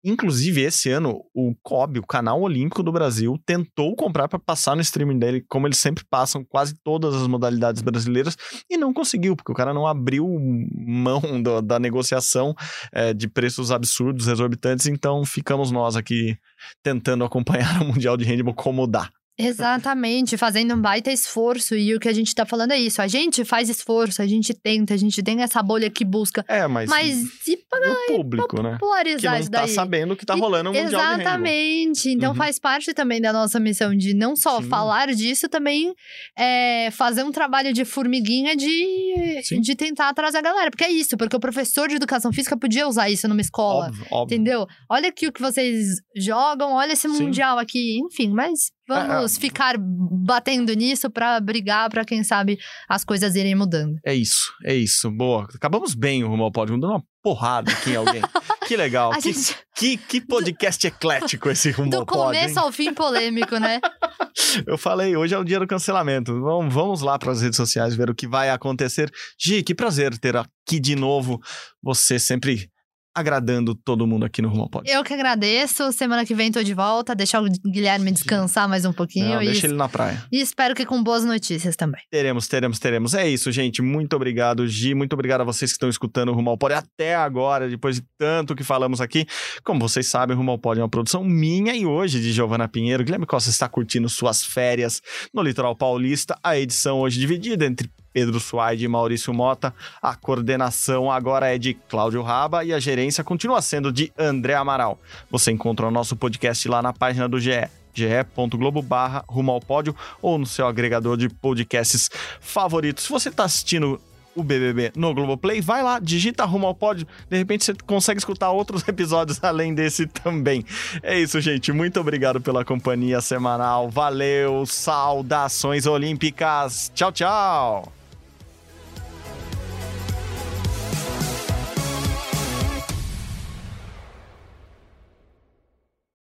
Inclusive, esse ano, o COB, o Canal Olímpico do Brasil, tentou comprar para passar no streaming dele, como eles sempre passam quase todas as modalidades brasileiras, e não conseguiu, porque o cara não abriu mão do- da negociação é, de preços absurdos, exorbitantes, então ficamos nós aqui tentando acompanhar [laughs] o Mundial de Handball como dá. Exatamente, fazendo um baita esforço. E o que a gente tá falando é isso. A gente faz esforço, a gente tenta, a gente tem essa bolha que busca. É, mas, Mas e pra o público, né? Que não tá daí? sabendo que tá E- rolando o Mundial. Exatamente. Então Uhum. faz parte também da nossa missão de não só Sim. falar disso, também é, fazer um trabalho de formiguinha de, Sim. de tentar trazer a galera. Porque é isso, porque o professor de educação física podia usar isso numa escola. Óbvio, óbvio. Entendeu? Olha aqui o que vocês jogam, olha esse Sim. mundial aqui, enfim, mas vamos É, é. ficar batendo nisso pra brigar, pra quem sabe as coisas irem mudando. É isso, é isso. Boa. Acabamos bem o Rumo ao Pódio, dando uma porrada aqui em alguém. [laughs] que legal. Que, gente, que, que podcast [laughs] eclético esse Rumo do ao Pódio, hein? começo ao fim polêmico, né? [laughs] Eu falei, hoje é o dia do cancelamento. Vamos, vamos lá para as redes sociais ver o que vai acontecer. Gi, que prazer ter aqui de novo você sempre agradando todo mundo aqui no Rumo Pódio. Eu que agradeço. Semana que vem tô de volta. Deixar o Guilherme descansar mais um pouquinho. Não, e, deixa ele na praia. e espero que com boas notícias também. Teremos, teremos, teremos. É isso, gente. Muito obrigado, Gi. Muito obrigado a vocês que estão escutando o Rumo ao Pódio até agora, depois de tanto que falamos aqui. Como vocês sabem, o Rumo ao Pódio é uma produção minha e hoje de Giovana Pinheiro. Guilherme Costa está curtindo suas férias no litoral paulista. A edição hoje dividida entre Pedro Suaide e Maurício Mota. A coordenação agora é de Cláudio Raba e a gerência continua sendo de André Amaral. Você encontra o nosso podcast lá na página do GE ge.globo barra rumo ao pódio ou no seu agregador de podcasts favoritos. Se você está assistindo o BBB no Globoplay, vai lá, digita rumo ao pódio, de repente você consegue escutar outros [laughs] episódios além desse também. É isso, gente, muito obrigado pela companhia semanal, valeu, saudações olímpicas, tchau, tchau!